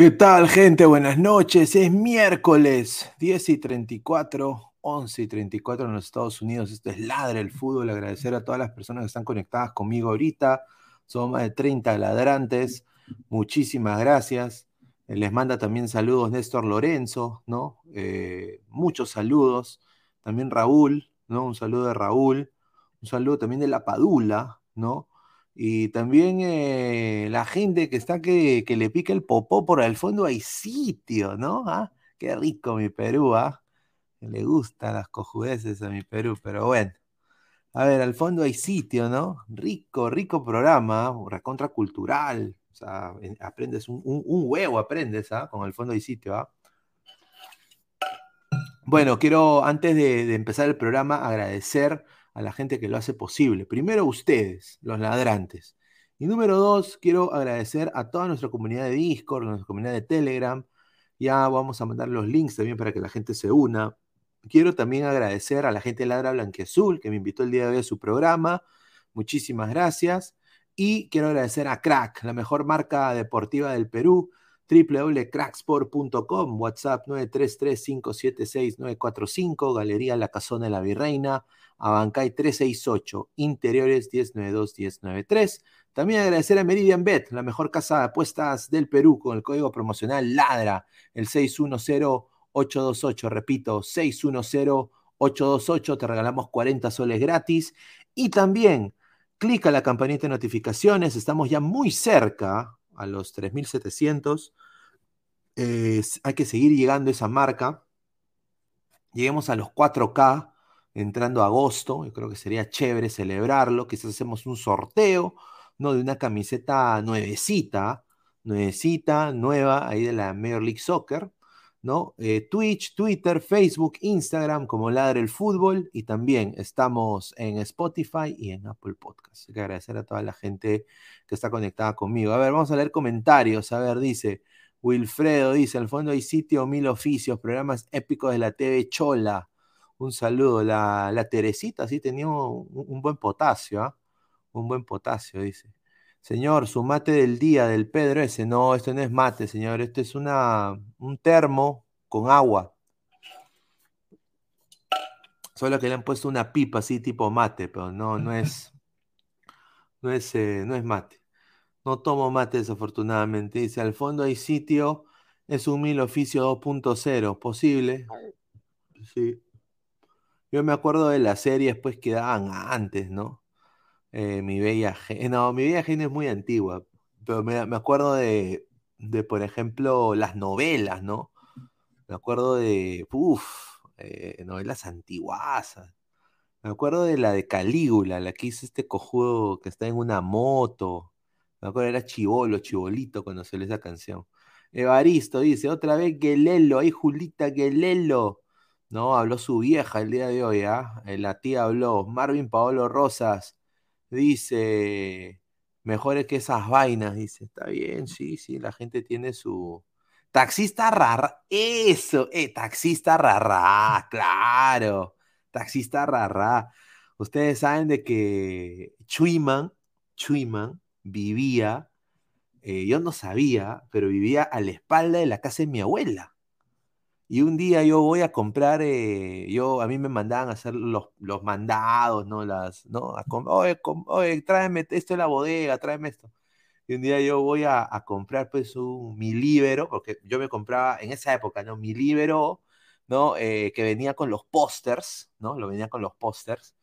¿Qué tal, gente? Buenas noches. Es miércoles 10 y 34, 11 y 34 en los Estados Unidos. Esto es Ladre el Fútbol. Agradecer a todas las personas que están conectadas conmigo ahorita. Son más de 30 ladrantes. Muchísimas gracias. Les manda también saludos Néstor Lorenzo, ¿no? Eh, muchos saludos. También Raúl, ¿no? Un saludo de Raúl. Un saludo también de La Padula, ¿no? Y también eh, la gente que está que, le pica el popó por el fondo hay sitio, ¿no? ¿Ah? Qué rico mi Perú, ¿ah? Le gustan las cojudeces a mi Perú, pero bueno. A ver, al fondo hay sitio, ¿no? Rico, rico programa, ¿ah? recontra cultural. O sea, aprendes un, huevo, aprendes, ¿ah? Con el fondo hay sitio, ¿ah? Bueno, quiero, antes de empezar el programa, agradecer a la gente que lo hace posible. Primero ustedes, los ladrantes. Y número dos, quiero agradecer a toda nuestra comunidad de Discord, nuestra comunidad de Telegram. Ya vamos a mandar los links también para que la gente se una. Quiero también agradecer a la gente de Ladra Blanqueazul que me invitó el día de hoy a su programa. Muchísimas gracias. Y quiero agradecer a Crack, la mejor marca deportiva del Perú, www.cracksport.com, WhatsApp 933-576-945, Galería La Casona de la Virreina, Abancay 368, Interiores 1092-1093. También agradecer a Meridian Bet, la mejor casa de apuestas del Perú, con el código promocional LADRA, el 610-828, repito, 610-828, te regalamos 40 soles gratis. Y también, clica la campanita de notificaciones, estamos ya muy cerca a los 3700. hay que seguir llegando a esa marca. Lleguemos a los 4K entrando agosto. Yo creo que sería chévere celebrarlo. Quizás hacemos un sorteo, ¿no? De una camiseta nuevecita, nuevecita, nueva, ahí de la Major League Soccer, ¿no? Eh, Twitch, Twitter, Facebook, Instagram, como Ladre el Fútbol. Y también estamos en Spotify y en Apple Podcasts. Hay que agradecer a toda la gente que está conectada conmigo. A ver, vamos a leer comentarios. A ver, dice. Wilfredo dice, al fondo hay sitio, mil oficios, programas épicos de la TV Chola. Un saludo. La, la Teresita sí tenía un, buen potasio, ¿ah? Un buen potasio, dice. Señor, su mate del día del Pedro ese. No, esto no es mate, señor. Esto es una, un termo con agua. Solo que le han puesto una pipa así tipo mate, pero no, no es. No es, eh, no es mate. No tomo mate, desafortunadamente. Dice, al fondo hay sitio. Es un mil oficio 2.0. ¿Posible? Sí. Yo me acuerdo de las series pues que daban antes, ¿no? Eh, mi Bella Genio. No, Mi Bella Genio es muy antigua, pero me, acuerdo de, por ejemplo, las novelas, ¿no? Me acuerdo de, uff, eh, novelas antiguas. Me acuerdo de la de Calígula, la que hizo este cojudo que está en una moto. Me acuerdo era Chivolo, Chibolito cuando salió esa canción. Evaristo dice, otra vez Gelelo, ay Julita Gelelo. No, habló su vieja el día de hoy, ¿ah? Eh, la tía habló. Marvin Paolo Rosas dice, mejores que esas vainas, dice. Está bien, sí, sí, la gente tiene su... Taxista rara, eso, eh, taxista rara, claro, taxista rara. Ustedes saben de que Chuiman, Chuiman vivía, eh, yo no sabía, pero vivía a la espalda de la casa de mi abuela. Y un día yo voy a comprar, eh, yo a mí me mandaban a hacer los, los mandados, ¿no? Las, ¿no? oye, tráeme esto de la bodega, tráeme esto. Y un día yo voy a, comprar pues un, mi libro, porque yo me compraba en esa época, ¿no? Mi libro, ¿no? Eh, que venía con los pósters, ¿no? Lo venía con los pósters.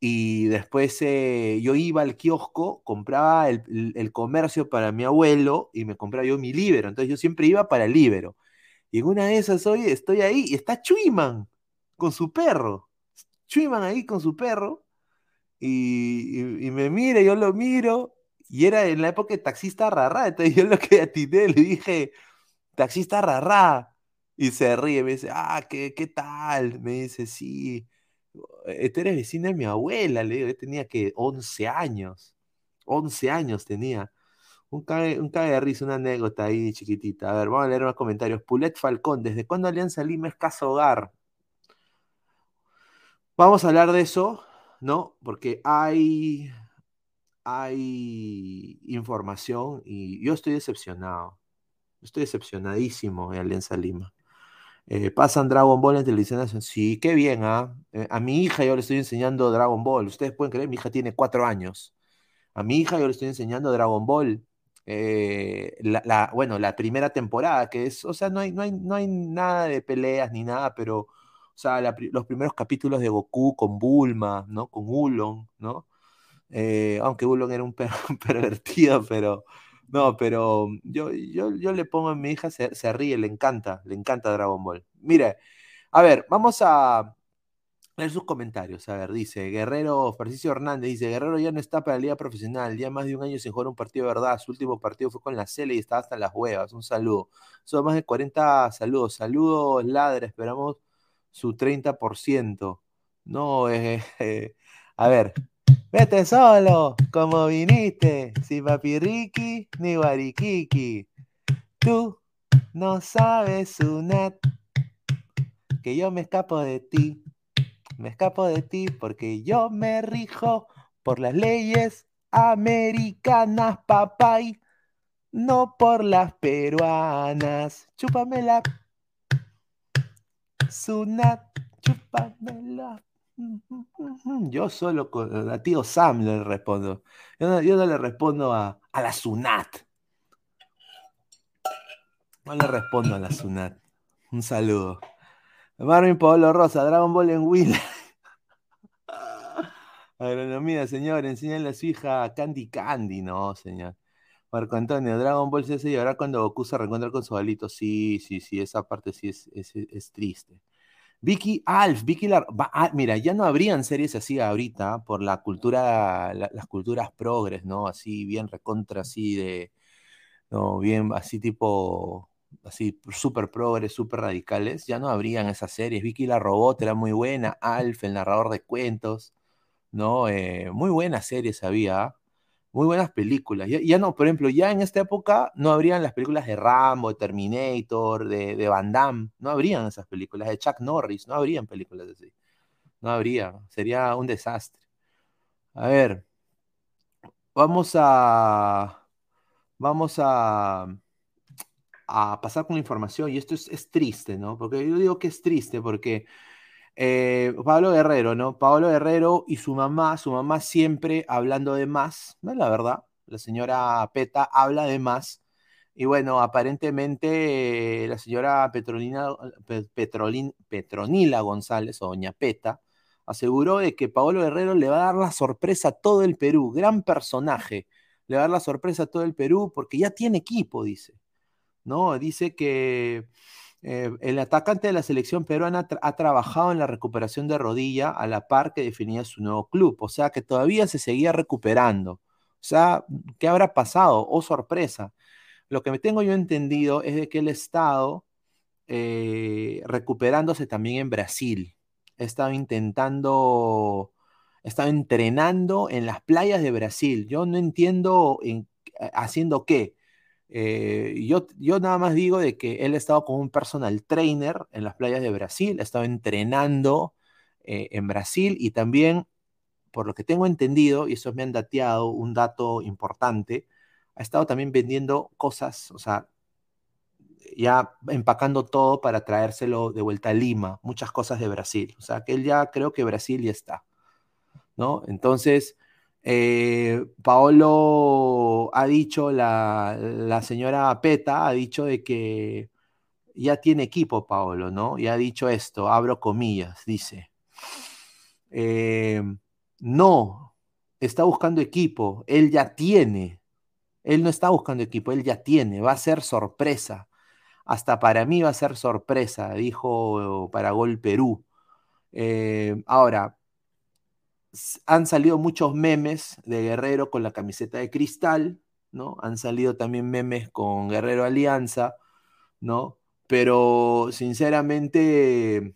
Y después eh, yo iba al kiosco, compraba el, el, comercio para mi abuelo y me compraba yo mi libro. Entonces yo siempre iba para el libro. Y en una de esas hoy estoy ahí y está Chuiman con su perro. Chuiman ahí con su perro. Y, me mira, yo lo miro. Y era en la época de taxista rarra. Entonces yo lo que atiné le dije, taxista rarra. Y se ríe, me dice, ah, ¿qué, qué tal? Me dice, sí. Este eres vecina de mi abuela, le digo, yo tenía que 11 años. 11 años tenía. Un cae, un de risa, una anécdota ahí chiquitita. A ver, vamos a leer unos comentarios. Pulet Falcón, ¿desde cuándo Alianza Lima es casa hogar? Vamos a hablar de eso, ¿no? Porque hay, hay información y yo estoy decepcionado. Estoy decepcionadísimo de Alianza Lima. Eh, pasan Dragon Ball en televisión Sí, qué bien, ¿ah? Eh, a mi hija yo le estoy enseñando Dragon Ball. Ustedes pueden creer, mi hija tiene cuatro años. A mi hija yo le estoy enseñando Dragon Ball. Eh, la, bueno, la primera temporada, que es, o sea, no hay, no hay, no hay nada de peleas ni nada, pero, o sea, los primeros capítulos de Goku con Bulma, ¿no? Con Ulon, ¿no? aunque Ulon era un, pervertido, pero no, pero yo, yo, yo le pongo a mi hija, se, ríe, le encanta, le encanta Dragon Ball. Mire, a ver, vamos a leer sus comentarios. A ver, dice Guerrero, Francisco Hernández, dice, Guerrero ya no está para la liga profesional, ya más de un año sin jugar un partido de verdad. Su último partido fue con la Cele y estaba hasta las huevas. Un saludo. Son más de 40 saludos. Saludos, Ladra, esperamos su 30%. No, eh, eh, a ver, Vete solo, como viniste, sin papirriqui ni guariquiqui. Tú no sabes, Sunat, que yo me escapo de ti. Me escapo de ti porque yo me rijo por las leyes americanas, papay, no por las peruanas. Chúpamela. Sunat, chúpamela. Yo solo con a tío Sam le respondo. Yo no, le respondo a, la Sunat. No le respondo a la Sunat. Un saludo. Marvin Pablo Rosa, Dragon Ball en Will. Agronomía, señor, enséñale a su hija Candy Candy, no, señor. Marco Antonio, Dragon Ball CS y ahora cuando Goku se reencuentra con su alito. Sí, sí, sí, esa parte sí es, es triste. Vicky Alf, Vicky la, ah, mira, ya no habrían series así ahorita por la cultura, las culturas progres, ¿no? Así bien recontra, así de, no, bien, así tipo, así súper progres, súper radicales, ya no habrían esas series. Vicky la Robot era muy buena, Alf, el narrador de cuentos, ¿no? Eh, muy buenas series había muy buenas películas. Ya, no, por ejemplo, ya en esta época no habrían las películas de Rambo, de Terminator, de, de Van Damme, no habrían esas películas, de Chuck Norris, no habrían películas así. No habría, sería un desastre. A ver, vamos a, vamos a, a pasar con la información y esto es, es triste, ¿no? Porque yo digo que es triste porque eh, Pablo Guerrero, ¿no? Pablo Guerrero y su mamá, su mamá siempre hablando de más, ¿no? La verdad, la señora Peta habla de más. Y bueno, aparentemente la señora Petronila, González, o doña Peta, aseguró de que Pablo Guerrero le va a dar la sorpresa a todo el Perú, gran personaje, le va a dar la sorpresa a todo el Perú porque ya tiene equipo, dice. ¿No? Dice que eh, el atacante de la selección peruana ha trabajado en la recuperación de rodilla a la par que definía su nuevo club, o sea que todavía se seguía recuperando. O sea, ¿qué habrá pasado? Oh, sorpresa. Lo que me tengo yo entendido es de que el Estado, eh, recuperándose también en Brasil, ha estado intentando, ha estado entrenando en las playas de Brasil. Yo no entiendo haciendo qué eh, yo, yo nada más digo de que él ha estado como un personal trainer en las playas de Brasil, ha estado entrenando eh, en Brasil y también, por lo que tengo entendido, y eso me han dateado, un dato importante, ha estado también vendiendo cosas, o sea, ya empacando todo para traérselo de vuelta a Lima, muchas cosas de Brasil. O sea, que él ya creo que Brasil ya está, ¿no? Entonces, eh, Paolo ha dicho, la, señora Peta ha dicho de que ya tiene equipo, Paolo, ¿no? Y ha dicho esto, abro comillas, dice. Eh, no, está buscando equipo, él ya tiene. Él no está buscando equipo, él ya tiene, va a ser sorpresa. Hasta para mí va a ser sorpresa, dijo para Gol Perú. Eh, ahora, han salido muchos memes de Guerrero con la camiseta de cristal, ¿no? Han salido también memes con Guerrero Alianza, ¿no? Pero sinceramente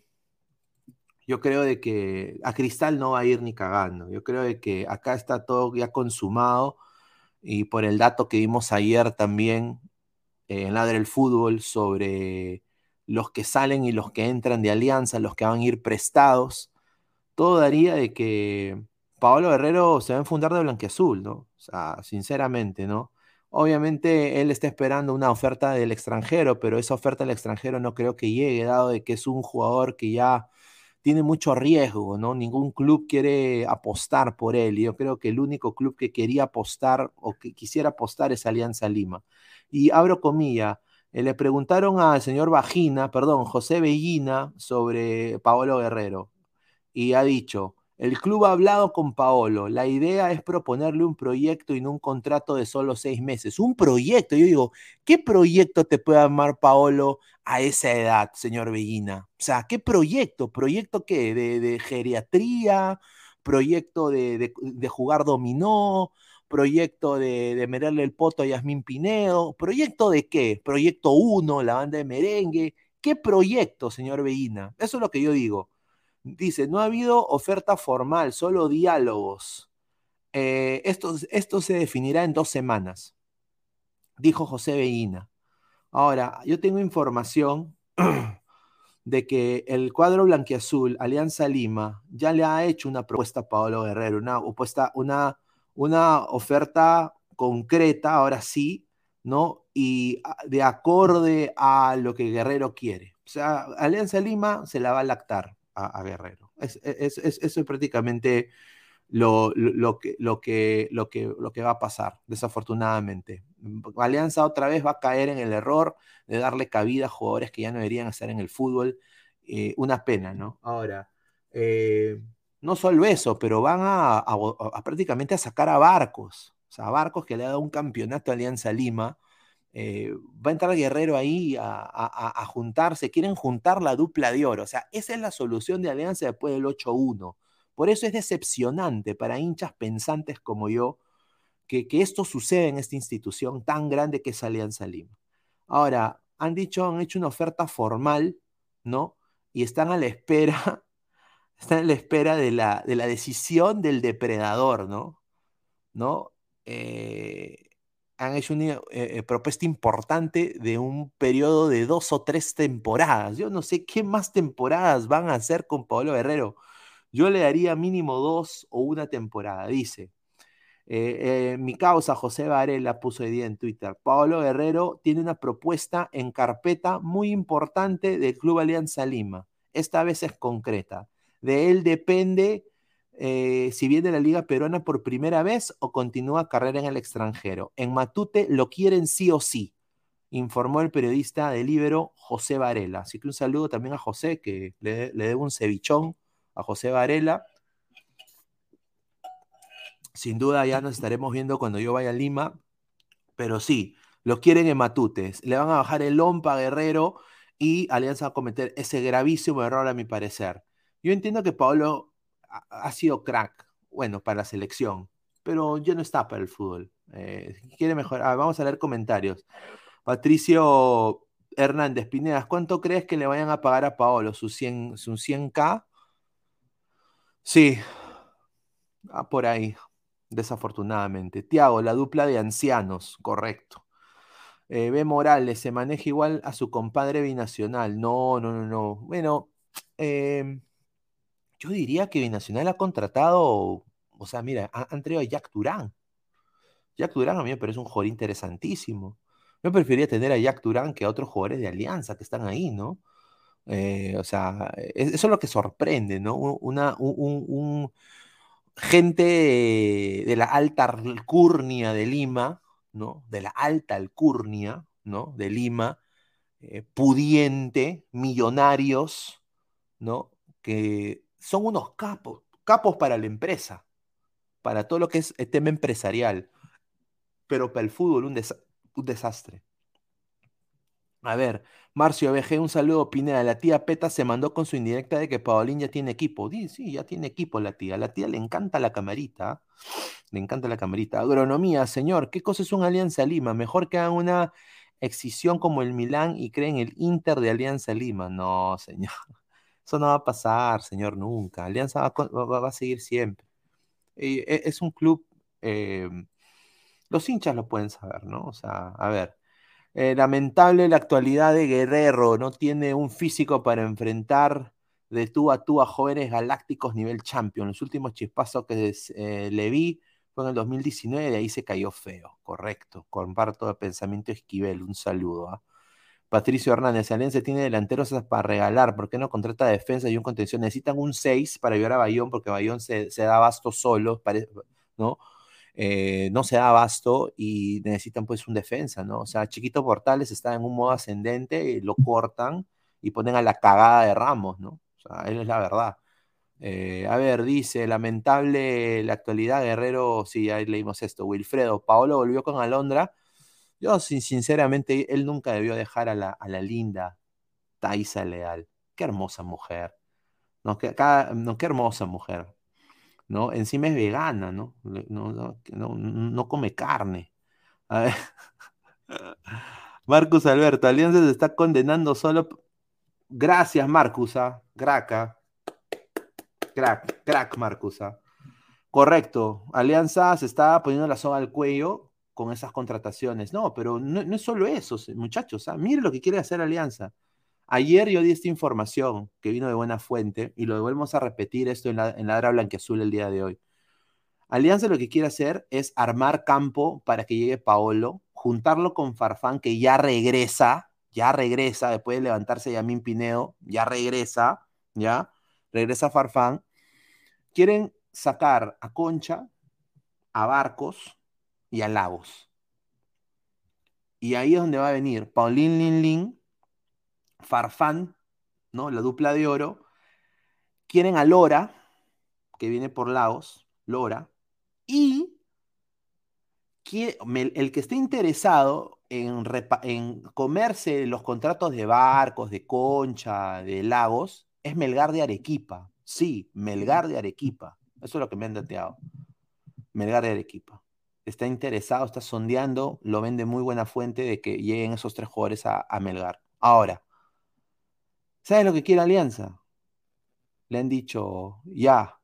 yo creo de que a Cristal no va a ir ni cagando. Yo creo de que acá está todo ya consumado y por el dato que vimos ayer también en Ladre el Fútbol sobre los que salen y los que entran de Alianza, los que van a ir prestados, todo daría de que Paolo Guerrero se va a enfundar de blanqueazul, ¿no? O sea, sinceramente, ¿no? Obviamente él está esperando una oferta del extranjero, pero esa oferta del extranjero no creo que llegue, dado de que es un jugador que ya tiene mucho riesgo, ¿no? Ningún club quiere apostar por él. Y yo creo que el único club que quería apostar o que quisiera apostar es Alianza Lima. Y abro comilla, eh, le preguntaron al señor Vagina, perdón, José Bellina, sobre Paolo Guerrero. Y ha dicho, el club ha hablado con Paolo. La idea es proponerle un proyecto y no un contrato de solo seis meses. Un proyecto. Yo digo, ¿qué proyecto te puede armar Paolo a esa edad, señor Bellina? O sea, ¿qué proyecto? ¿Proyecto qué? ¿De, geriatría? ¿Proyecto de, jugar dominó? ¿Proyecto de, de el poto a Yasmín Pinedo? ¿Proyecto de qué? ¿Proyecto 1, la banda de merengue? ¿Qué proyecto, señor Bellina? Eso es lo que yo digo. Dice, no ha habido oferta formal, solo diálogos. Eh, esto, esto se definirá en dos semanas, dijo José Veína. Ahora, yo tengo información de que el cuadro blanquiazul, Alianza Lima, ya le ha hecho una propuesta a Pablo Guerrero, una, una, una oferta concreta, ahora sí, ¿no? Y de acorde a lo que Guerrero quiere. O sea, Alianza Lima se la va a lactar a, Guerrero. Es, eso es prácticamente lo, que, lo, que, lo, que, lo que va a pasar, desafortunadamente. Alianza otra vez va a caer en el error de darle cabida a jugadores que ya no deberían estar en el fútbol. Eh, una pena, ¿no? Ahora, eh, no solo eso, pero van a, prácticamente a sacar a Barcos, o sea, a Barcos que le ha dado un campeonato a Alianza Lima, eh, va a entrar Guerrero ahí a, juntarse, quieren juntar la dupla de oro. O sea, esa es la solución de Alianza después del 8-1. Por eso es decepcionante para hinchas pensantes como yo que, esto suceda en esta institución tan grande que es Alianza Lima. Ahora, han dicho, han hecho una oferta formal, ¿no? Y están a la espera, están a la espera de la, de la decisión del depredador, ¿no? ¿No? Eh, han hecho una eh, eh, propuesta importante de un periodo de dos o tres temporadas. Yo no sé qué más temporadas van a hacer con Pablo Guerrero. Yo le daría mínimo dos o una temporada, dice. Eh, mi causa, José Varela, puso hoy día en Twitter. Pablo Guerrero tiene una propuesta en carpeta muy importante del Club Alianza Lima. Esta vez es concreta. De él depende eh, si viene la Liga Peruana por primera vez o continúa carrera en el extranjero. En Matute lo quieren sí o sí, informó el periodista del Libero José Varela. Así que un saludo también a José, que le, debo un cevichón a José Varela. Sin duda ya nos estaremos viendo cuando yo vaya a Lima, pero sí, lo quieren en Matute. Le van a bajar el Lompa Guerrero y Alianza va a cometer ese gravísimo error a mi parecer. Yo entiendo que Pablo ha sido crack, bueno, para la selección, pero ya no está para el fútbol. Eh, quiere mejorar. Ah, vamos a leer comentarios. Patricio Hernández Pinedas, ¿cuánto crees que le vayan a pagar a Paolo? ¿Sus 100, 100k? Sí, ah, por ahí, desafortunadamente. Tiago, la dupla de ancianos, correcto. Eh, B. Morales, se maneja igual a su compadre binacional. No, no, no, no. Bueno, eh, yo diría que Binacional ha contratado, o sea, mira, han, traído a Jack Durán. Jack Durán a mí me parece un jugador interesantísimo. Yo preferiría tener a Jack Durán que a otros jugadores de Alianza que están ahí, ¿no? Eh, o sea, eso es lo que sorprende, ¿no? Una, un, gente de la alta alcurnia de Lima, ¿no? De la alta alcurnia, ¿no? De Lima, eh, pudiente, millonarios, ¿no? Que son unos capos, capos para la empresa, para todo lo que es el tema empresarial, pero para el fútbol un, desastre. A ver, Marcio BG, un saludo, Pineda. La tía Peta se mandó con su indirecta de que Paulín ya tiene equipo. Sí, sí, ya tiene equipo la tía. La tía le encanta la camarita. Le encanta la camarita. Agronomía, señor, ¿qué cosa es un Alianza Lima? Mejor que hagan una excisión como el Milán y creen el Inter de Alianza Lima. No, señor. Eso no va a pasar, señor, nunca. Alianza va, a seguir siempre. E, es un club, em, los hinchas lo pueden saber, ¿no? O sea, a ver, eh, lamentable la actualidad de Guerrero, no tiene un físico para enfrentar de tú a tú a jóvenes galácticos nivel champion. Los últimos chispazos que eh, le vi Fue en el 2019, de ahí se cayó feo. Correcto. Comparto el pensamiento Esquivel. Un saludo. ¿ah? Patricio Hernández, Alianza tiene delanteros para regalar, ¿por qué no contrata defensa y un contención? Necesitan un 6 para ayudar a Bayón, porque Bayón se, da abasto solo, ¿no? Eh, no se da abasto y necesitan pues un defensa, ¿no? O sea, Chiquito Portales está en un modo ascendente, lo cortan y ponen a la cagada de Ramos, ¿no? O sea, él es la verdad. Eh, a ver, dice, lamentable la actualidad, Guerrero, sí, ahí leímos esto, Wilfredo, Paolo volvió con Alondra yo, sinceramente, él nunca debió dejar a la, linda Taisa Leal. Qué hermosa mujer. No, qué, no, hermosa mujer. ¿no? Encima es vegana, ¿no? No, no, come carne. A. Marcus Alberto, Alianza se está condenando solo. Gracias, Marcusa. ¿ah? Graca. Crack, crack, Marcusa. ¿ah? Correcto. Alianza se está poniendo la soga al cuello con esas contrataciones. No, pero no, es solo eso, muchachos. ¿ah? Miren lo que quiere hacer Alianza. Ayer yo di esta información que vino de buena fuente y lo volvemos a repetir esto en la, en la Blanqueazul el día de hoy. Alianza lo que quiere hacer es armar campo para que llegue Paolo, juntarlo con Farfán, que ya regresa, ya regresa, después de levantarse Yamín Pineo, ya regresa, ya, regresa Farfán. Quieren sacar a Concha, a Barcos, y a Lagos. Y ahí es donde va a venir Paulín Lin Lin, Farfán, ¿no? La dupla de oro. Quieren a Lora, que viene por Lagos, Lora. Y el que esté interesado en, en, comerse los contratos de barcos, de concha, de lagos, es Melgar de Arequipa. Sí, Melgar de Arequipa. Eso es lo que me han dateado. Melgar de Arequipa está interesado, está sondeando, lo vende muy buena fuente de que lleguen esos tres jugadores a, Melgar. Ahora, ¿sabes lo que quiere Alianza? Le han dicho, ya,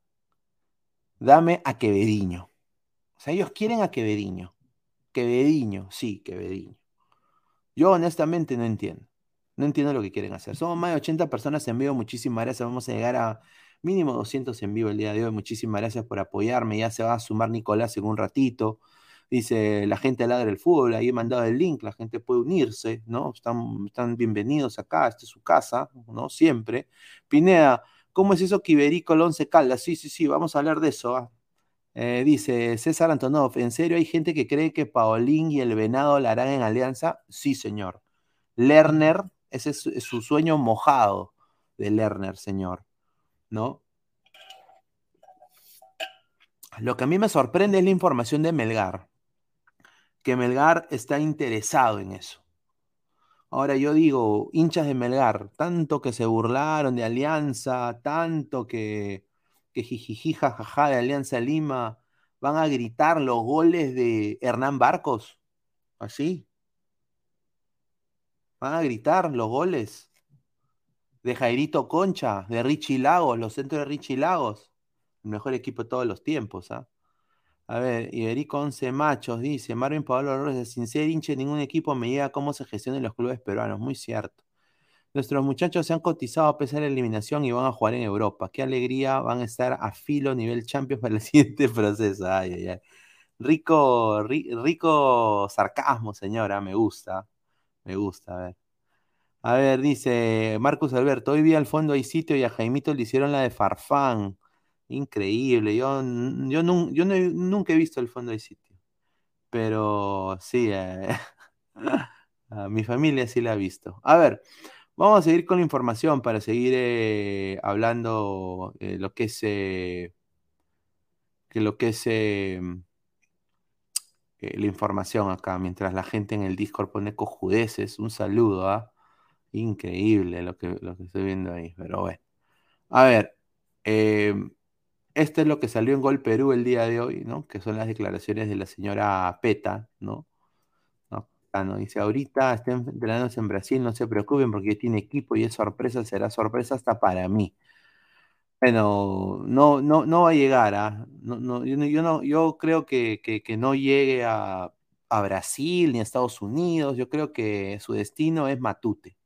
dame a Quevediño. O sea, ellos quieren a Quevediño. Quevediño, sí, Quevediño. Yo honestamente no entiendo. No entiendo lo que quieren hacer. Somos más de 80 personas en vivo. Muchísimas gracias. Vamos a llegar a mínimo 200 en vivo el día de hoy. Muchísimas gracias por apoyarme. Ya se va a sumar Nicolás en un ratito. Dice la gente ladra el fútbol, ahí he mandado el link, la gente puede unirse, ¿no? Están, están bienvenidos acá, esta es su casa, ¿no? Siempre. Pineda, ¿cómo es eso que Iberico Caldas? Sí, sí, sí, vamos a hablar de eso. ¿ah? Eh, dice César Antonov, ¿en serio hay gente que cree que Paolín y el Venado la harán en alianza? Sí, señor. Lerner, ese es, su sueño mojado de Lerner, señor. ¿No? Lo que a mí me sorprende es la información de Melgar que Melgar está interesado en eso. Ahora yo digo, hinchas de Melgar, tanto que se burlaron de Alianza, tanto que, que jijiji, jajaja de Alianza Lima, van a gritar los goles de Hernán Barcos. Así. Van a gritar los goles de Jairito Concha, de Richie Lagos, los centros de Richie Lagos. El mejor equipo de todos los tiempos, ¿ah? A ver, Iberico 11 Machos dice, Marvin Pablo Robles, sin ser hinche ningún equipo me llega cómo se gestionan los clubes peruanos, muy cierto. Nuestros muchachos se han cotizado a pesar de la eliminación y van a jugar en Europa. Qué alegría, van a estar a filo nivel Champions para el siguiente proceso. Ay, ay, ay. Rico, rico sarcasmo, señora, me gusta. Me gusta, a ver. A ver, dice Marcus Alberto, hoy vi al fondo hay sitio y a Jaimito le hicieron la de Farfán. Increíble. Yo, yo, yo nunca he visto el fondo de sitio. Pero sí, eh, mi familia sí la ha visto. A ver, vamos a seguir con la información para seguir eh, hablando eh, lo que es que lo que es la información acá, mientras la gente en el Discord pone cojudeces. Un saludo, ¿ah? Increíble lo que, lo que estoy viendo ahí, pero bueno. A ver, este es lo que salió en Gol Perú el día de hoy, ¿no? Que son las declaraciones de la señora Peta, ¿no? ¿no? Dice, ahorita estén entrenándose en Brasil, no se preocupen porque tiene equipo y es sorpresa, será sorpresa hasta para mí. Bueno, no, no, no va a llegar, ¿ah? no, yo, no, yo creo que, no llegue a, Brasil ni a Estados Unidos, yo creo que su destino es Matute.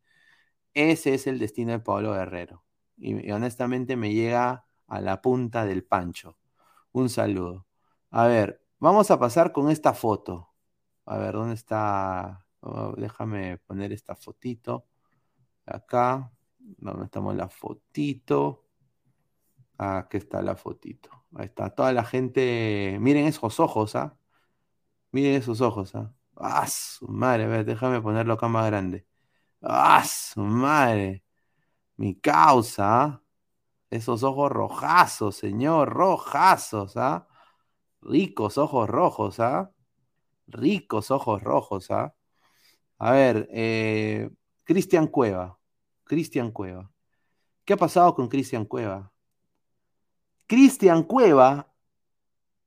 Ese es el destino de Pablo Guerrero. y honestamente me llega a la punta del pancho. Un saludo. A ver, Vamos a pasar con esta foto. A ver, ¿dónde está? Oh, déjame poner esta fotito. Acá. ¿Dónde estamos la fotito? Aquí está la fotito. Ahí está. Toda la gente. Miren esos ojos, ¿ah? Miren esos ojos, ¿ah? ¡Ah, su madre! A ver, déjame ponerlo acá más grande. ¡Ah, su madre! Mi causa, ¿ah? Esos ojos rojazos, señor, rojazos, ¿ah? Ricos ojos rojos, ¿ah? Ricos ojos rojos, ¿ah? A ver, eh, Cristian Cueva. Cristian Cueva. ¿Qué ha pasado con Cristian Cueva? Cristian Cueva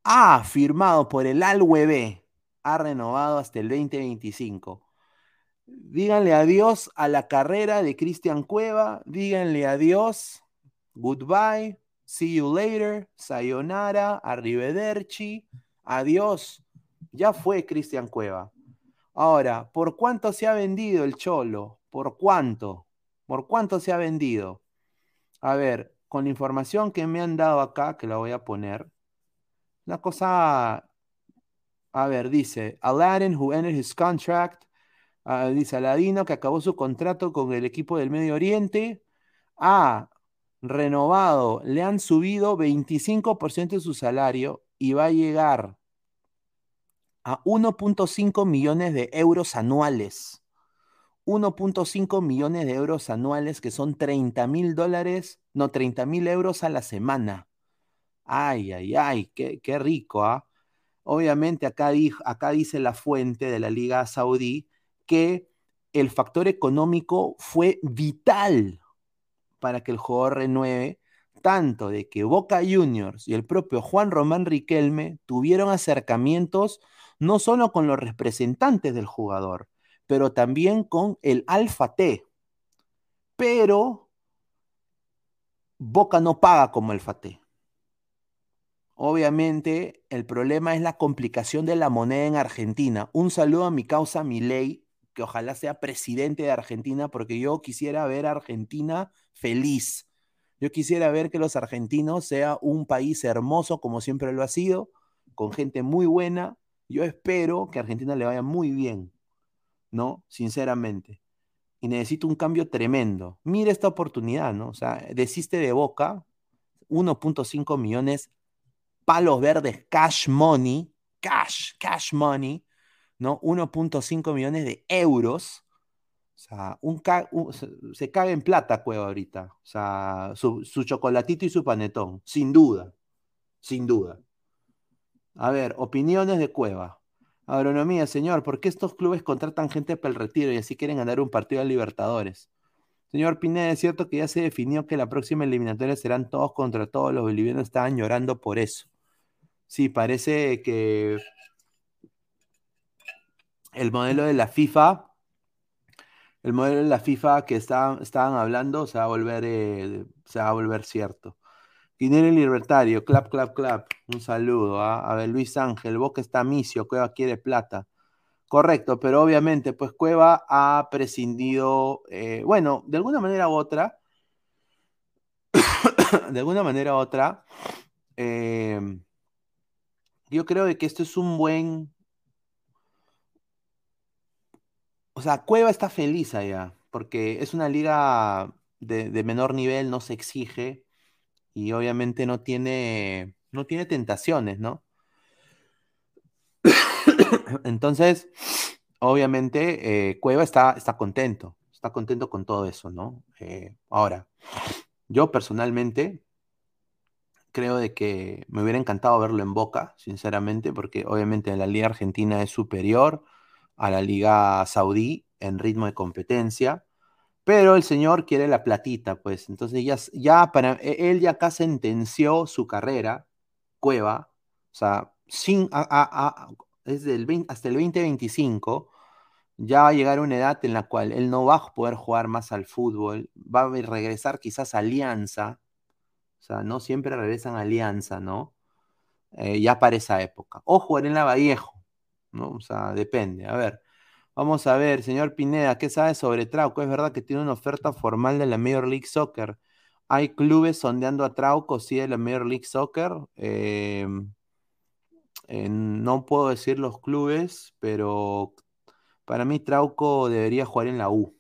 ha firmado por el ALWB, ha renovado hasta el 2025. Díganle adiós a la carrera de Cristian Cueva, díganle adiós, goodbye, see you later, sayonara, arrivederci, adiós. Ya fue Cristian Cueva. Ahora, ¿por cuánto se ha vendido el Cholo? ¿Por cuánto? ¿Por cuánto se ha vendido? A ver, con la información que me han dado acá, que la voy a poner, una cosa, a ver, dice, Aladdin, who ended his contract, uh, dice Aladino, que acabó su contrato con el equipo del Medio Oriente, ha renovado, le han subido 25% de su salario y va a llegar a 1.5 millones de euros anuales. 1.5 millones de euros anuales, que son 30 mil dólares, no, 30 mil euros a la semana. Ay, ay, ay, qué, qué rico, ¿ah? Obviamente acá, acá dice la fuente de la Liga Saudí que el factor económico fue vital para que el jugador renueve, tanto de que Boca Juniors y el propio Juan Román Riquelme tuvieron acercamientos no solo con los representantes del jugador, pero también con el Alfa T. Pero Boca no paga como el T. Obviamente, el problema es la complicación de la moneda en Argentina. Un saludo a mi causa Milei, que ojalá sea presidente de Argentina, porque yo quisiera ver a Argentina feliz. Yo quisiera ver que los argentinos sea un país hermoso como siempre lo ha sido, con gente muy buena. Yo espero que a Argentina le vaya muy bien, ¿no? Sinceramente. Y necesito un cambio tremendo. Mire esta oportunidad, ¿no? O sea, desiste de Boca, 1.5 millones palos verdes, cash money, cash, cash money, ¿no? 1.5 millones de euros. O sea, un, se cae en plata Cueva ahorita. Sea, su, su, chocolatito y su panetón, sin duda, sin duda. A ver, opiniones de Cueva. Agronomía, señor, ¿por qué estos clubes contratan gente para el retiro y así quieren ganar un partido de Libertadores? Señor Pineda, es cierto que ya se definió que la próxima eliminatoria serán todos contra todos. Los bolivianos estaban llorando por eso. Sí, parece que el modelo de la FIFA, el modelo de la FIFA que estaban hablando se va a volver, eh, se va a volver cierto. Dinero libertario, clap, clap, clap. Un saludo. ¿ah? A ver, Luis Ángel, Boca está misio, Cueva quiere plata. Correcto, pero obviamente, pues Cueva ha prescindido, eh, bueno, de alguna manera u otra, de alguna manera u otra, eh, yo creo que esto es un buen... O sea, Cueva está feliz allá, porque es una liga de, menor nivel, no se exige y obviamente no tiene, no tiene tentaciones, ¿no? Entonces, obviamente, eh, Cueva está, está contento, está contento con todo eso, ¿no? Eh, ahora, yo personalmente creo de que me hubiera encantado verlo en Boca, sinceramente, porque obviamente la Liga Argentina es superior a la Liga Saudí en ritmo de competencia, pero el señor quiere la platita, pues. Entonces ya, ya para e, él ya acá sentenció su carrera, Cueva, o sea, sin, desde el hasta el 2025 ya va a llegar una edad en la cual él no va a poder jugar más al fútbol, va a regresar quizás a Alianza, o sea, no siempre regresan a Alianza, ¿no? Eh, ya para esa época. O jugar en la Vallejo, ¿no? O sea, depende. A ver, vamos a ver, señor Pineda, ¿qué sabe sobre Trauco? ¿Es verdad que tiene una oferta formal de la Major League Soccer? ¿Hay clubes sondeando a Trauco, sí, de la Major League Soccer? Eh, eh, no puedo decir los clubes, pero para mí Trauco debería jugar en la U.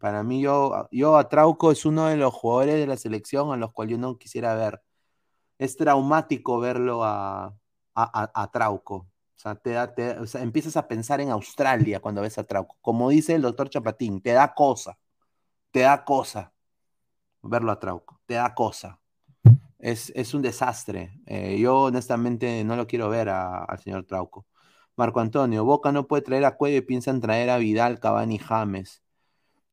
para mí, yo, yo a Trauco es uno de los jugadores de la selección a los cuales yo no quisiera ver. Es traumático verlo a, a, Trauco. O sea, te da, empiezas a pensar en Australia cuando ves a Trauco. Como dice el doctor Chapatín, te da cosa. Te da cosa verlo a Trauco. Te da cosa. Es, es un desastre. Eh, yo honestamente no lo quiero ver al señor Trauco. Marco Antonio, Boca no puede traer a Cuello y piensan traer a Vidal, Cavani, James.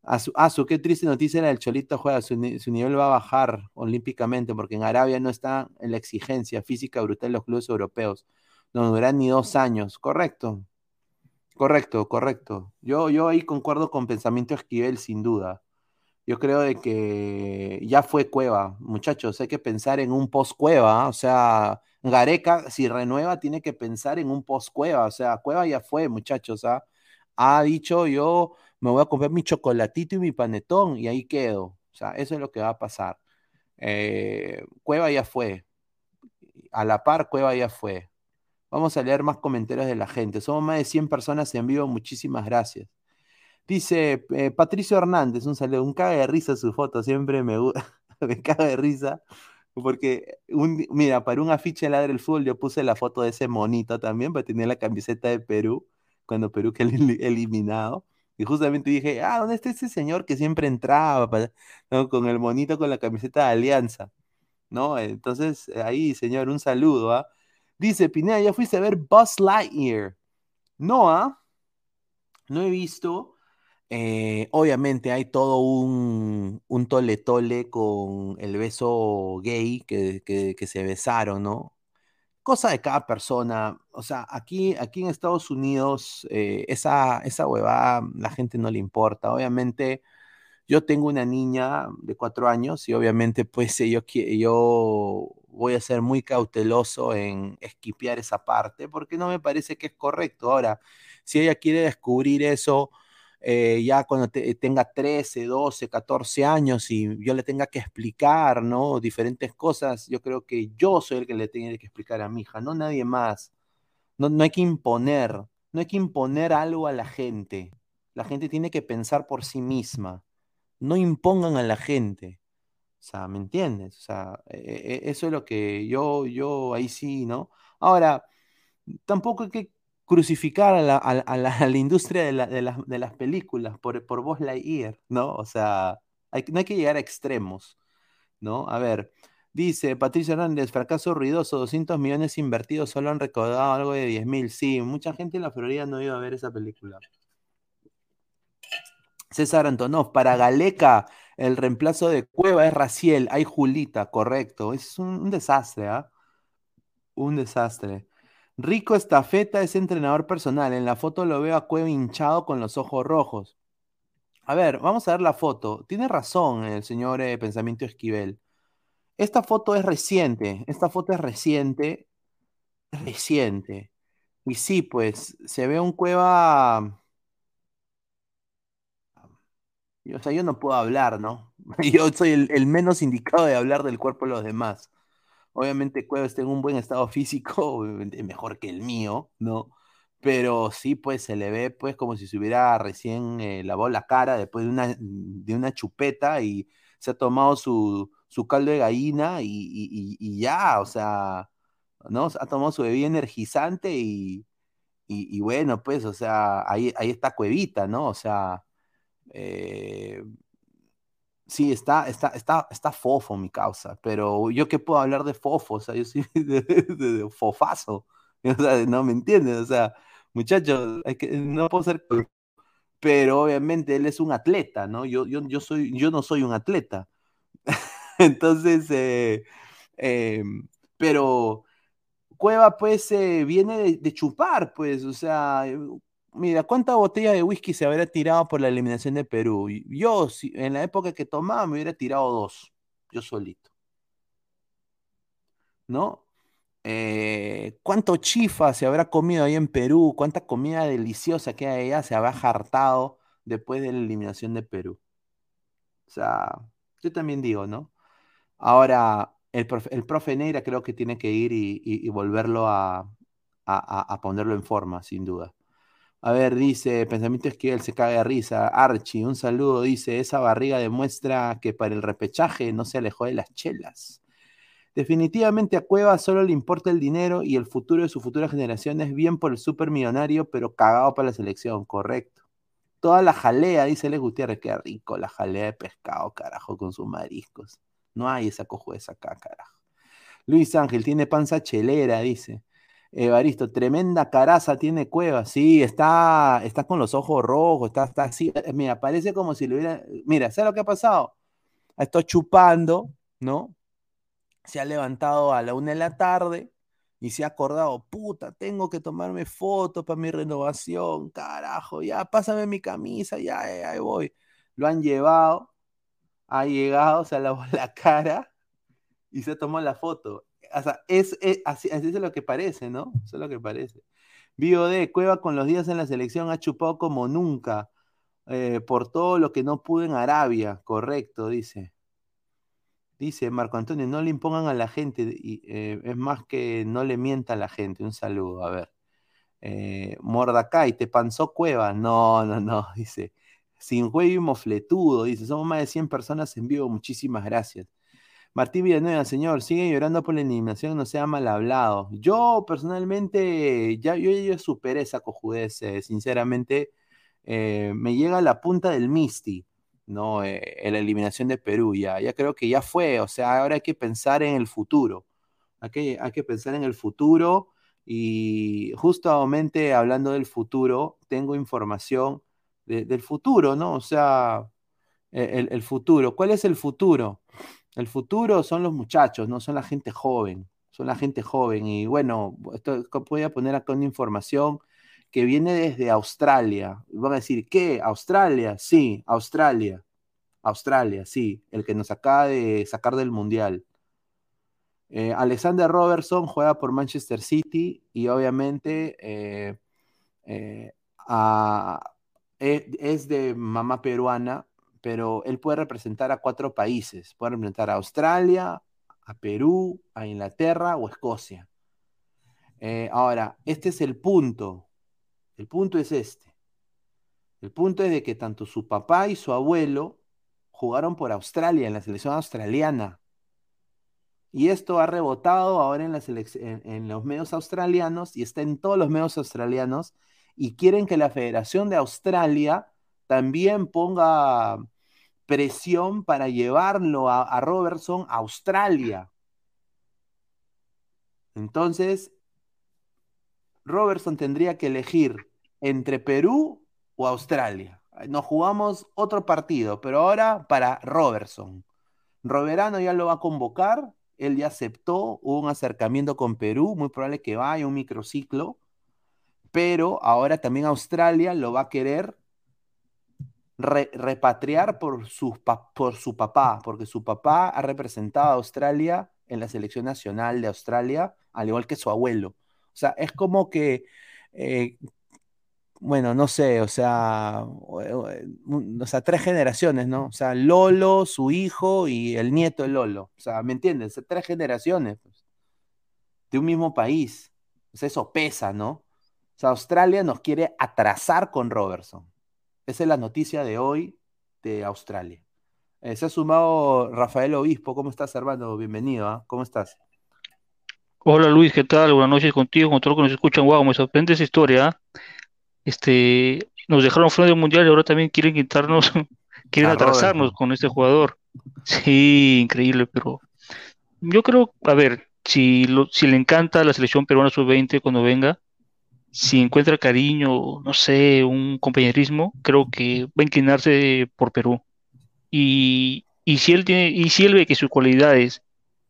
A su, qué triste noticia la del Cholito juega, su, nivel va a bajar olímpicamente porque en Arabia no está en la exigencia física brutal de los clubes europeos. No duran ni dos años, correcto. Correcto, correcto. Yo, yo ahí concuerdo con pensamiento Esquivel, sin duda. Yo creo de que ya fue Cueva, muchachos, hay que pensar en un post Cueva, o sea, Gareca, si renueva, tiene que pensar en un post Cueva, o sea, Cueva ya fue, muchachos, ¿ah? ha dicho yo me voy a comprar mi chocolatito y mi panetón y ahí quedo, o sea, eso es lo que va a pasar. Eh, Cueva ya fue, a la par Cueva ya fue. Vamos a leer más comentarios de la gente. Somos más de 100 personas en vivo, muchísimas gracias. Dice eh, Patricio Hernández, un saludo, un caga de risa su foto, siempre me, me caga de risa, porque, un, mira, para un afiche de Ladre el Fútbol yo puse la foto de ese monito también, para tener la camiseta de Perú, cuando Perú quedó eliminado, y justamente dije, ah, ¿dónde está ese señor que siempre entraba con el monito con la camiseta de Alianza? ¿No? Entonces, ahí, señor, un saludo, ¿ah? Dice, Pineda, ¿ya fuiste a ver Buzz Lightyear? No, ¿ah? No he visto, eh, obviamente hay todo un, un tole tole con el beso gay que, que, se besaron, ¿no? Cosa de cada persona. O sea, aquí, aquí en Estados Unidos, eh, esa, esa huevada, la gente no le importa. Obviamente, yo tengo una niña de cuatro años y obviamente, pues yo, yo voy a ser muy cauteloso en esquipear esa parte porque no me parece que es correcto. Ahora, si ella quiere descubrir eso eh, ya cuando tenga 13, 12, 14 años y yo le tenga que explicar, ¿no? Diferentes cosas, yo creo que yo soy el que le tiene que explicar a mi hija, no nadie más. No, no hay que imponer, no hay que imponer algo a la gente. La gente tiene que pensar por sí misma. No impongan a la gente. O sea, ¿me entiendes? O sea, e, e, eso es lo que yo, yo ahí sí, ¿no? Ahora, tampoco hay que crucificar a la, a, la, industria de, de, de, las películas por, por Buzz Lightyear, ¿no? O sea, hay, no hay que llegar a extremos, ¿no? A ver, dice Patricia Hernández, fracaso ruidoso, 200 millones invertidos, solo han recaudado algo de 10 mil. Sí, mucha gente en la Florida no iba a ver esa película. César Antonov, para Galeca, el reemplazo de Cueva es Raciel, hay Julita, correcto. Es un, desastre, ¿ah? Un desastre. Rico Estafeta es entrenador personal. En la foto lo veo a Cueva hinchado con los ojos rojos. A ver, vamos a ver la foto. Tiene razón el señor eh, Pensamiento Esquivel. Esta foto es reciente. Esta foto es reciente. Reciente. Y sí, pues se ve un Cueva. O sea, yo no puedo hablar, ¿no? Yo soy el menos indicado de hablar del cuerpo de los demás. Obviamente Cueva está en un buen estado físico, mejor que el mío, ¿no? Pero sí, pues se le ve pues como si se hubiera recién eh, lavado la cara después de una, de una chupeta y se ha tomado su, su caldo de gallina y, ya, o sea, ¿no? Ha tomado su bebida energizante y, y, bueno, pues, o sea, ahí, ahí está Cuevita, ¿no? O sea, eh, Sí, está, está, está, está fofo mi causa, pero yo qué puedo hablar de fofo, o sea, yo soy de, fofazo, o sea, no me entiendes, o sea, muchachos, que, no puedo ser, pero obviamente él es un atleta, ¿no? Yo, yo, yo, soy, yo no soy un atleta. Entonces, eh, em, pero Cueva pues eh, viene de, de, chupar, pues, o sea, Mira, ¿cuántas botellas de whisky se habría tirado por la eliminación de Perú? Yo, si, en la época que tomaba, me hubiera tirado dos, yo solito. ¿No? Eh, ¿Cuánto chifa se habrá comido ahí en Perú? ¿Cuánta comida deliciosa que allá se habrá hartado después de la eliminación de Perú? O sea, yo también digo, ¿no? Ahora, el, profe, Neira creo que tiene que ir y, volverlo a, ponerlo en forma, sin duda. A ver, dice, pensamiento es que él se caga de risa. Archie, un saludo, dice, esa barriga demuestra que para el repechaje no se alejó de las chelas. Definitivamente a Cueva solo le importa el dinero y el futuro de su futura generación es bien por el supermillonario, pero cagado para la selección, correcto. Toda la jalea, dice Le Gutiérrez, qué rico la jalea de pescado, carajo, con sus mariscos. No hay esa cojueza acá, carajo. Luis Ángel tiene panza chelera, dice. Evaristo, tremenda caraza tiene Cueva. Sí, está, está con los ojos rojos, está, está así. Mira, parece como si le hubiera. Mira, ¿sabes lo que ha pasado? Ha estado chupando, ¿no? Se ha levantado a la una de la tarde y se ha acordado, puta, tengo que tomarme fotos para mi renovación, carajo, ya, pásame mi camisa, ya, eh, ahí voy. Lo han llevado, ha llegado, se ha lavado la cara y se tomó la foto. O es, así, es lo que parece, ¿no? Eso es lo que parece. Bio de Cueva con los días en la selección ha chupado como nunca eh, por todo lo que no pudo en Arabia, correcto, dice. Dice Marco Antonio, no le impongan a la gente, y, eh, es más que no le mienta a la gente. Un saludo, a ver. Eh, Mordacay, ¿te panzó Cueva? No, no, no, dice. Sin juego y mofletudo, dice. Somos más de 100 personas en vivo, muchísimas gracias. Martín Villanueva, señor, sigue llorando por la eliminación, no sea mal hablado. Yo personalmente, ya yo, superé esa cojudez, eh, sinceramente. Eh, me llega a la punta del Misty, ¿no? Eh, en la eliminación de Perú, ya, ya creo que ya fue, o sea, ahora hay que pensar en el futuro. Hay que, hay que pensar en el futuro y justamente hablando del futuro, tengo información del futuro, ¿no? O sea, e, el, futuro. ¿Cuál es el futuro? El futuro son los muchachos, no son la gente joven, son la gente joven. Y bueno, esto, voy a poner acá una información que viene desde Australia. Van a decir, ¿qué? ¿Australia? Sí, Australia. Australia, sí, el que nos acaba de sacar del Mundial. Eh, Alexander Robertson juega por Manchester City y obviamente eh, eh, es de mamá peruana, pero él puede representar a cuatro países. Puede representar a Australia, a Perú, a Inglaterra o Escocia. Eh, ahora, este es el punto. El punto es este. El punto es de que tanto su papá y su abuelo jugaron por Australia, en la selección australiana. Y esto ha rebotado ahora en, en los medios australianos y está en todos los medios australianos y quieren que la Federación de Australia también ponga presión para llevarlo a, Robertson a Australia. Entonces, Robertson tendría que elegir entre Perú o Australia. Nos jugamos otro partido, pero ahora para Robertson. Roberano ya lo va a convocar, él ya aceptó, hubo un acercamiento con Perú, muy probable que vaya un microciclo, pero ahora también Australia lo va a querer repatriar por su, por su papá, porque su papá ha representado a Australia en la selección nacional de Australia, al igual que su abuelo. O sea, es como que, eh, bueno, no sé, o sea, o sea, tres generaciones, ¿no? O sea, Lolo, su hijo y el nieto de Lolo. O sea, ¿me entiendes? Tres generaciones pues, de un mismo país. O sea, eso pesa, ¿no? O sea, Australia nos quiere atrasar con Robertson. Esa es la noticia de hoy de Australia. Eh, se ha sumado Rafael Obispo. ¿Cómo estás, hermano? Bienvenido. ¿ah? ¿Cómo estás? Hola Luis, ¿qué tal? Buenas noches contigo, con todos los que nos escuchan. Wow, me sorprende esa historia. ¿ah? Este, nos dejaron fuera del mundial y ahora también quieren quitarnos, quieren atrasarnos con este jugador. Sí, increíble, pero yo creo, a ver, si, si le encanta la selección peruana sub-20 cuando venga, si encuentra cariño, no sé, un compañerismo, creo que va a inclinarse por Perú. Y, si él tiene, y si él ve que sus cualidades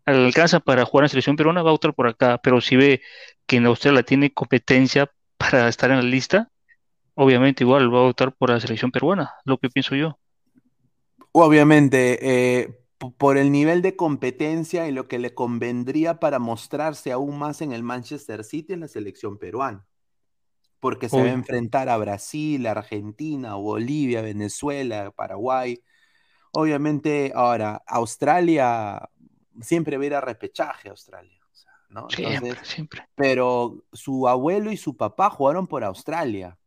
alcanzan para jugar en la selección peruana, va a optar por acá. Pero si ve que en Australia tiene competencia para estar en la lista, obviamente igual va a optar por la selección peruana, lo que pienso yo. Obviamente, eh, por el nivel de competencia y lo que le convendría para mostrarse aún más en el Manchester City en la selección peruana porque se va a enfrentar a Brasil, Argentina, Bolivia, Venezuela, Paraguay. Obviamente, ahora, Australia, siempre va a ir a repechaje Australia. ¿no? Siempre, siempre. Pero su abuelo y su papá jugaron por Australia.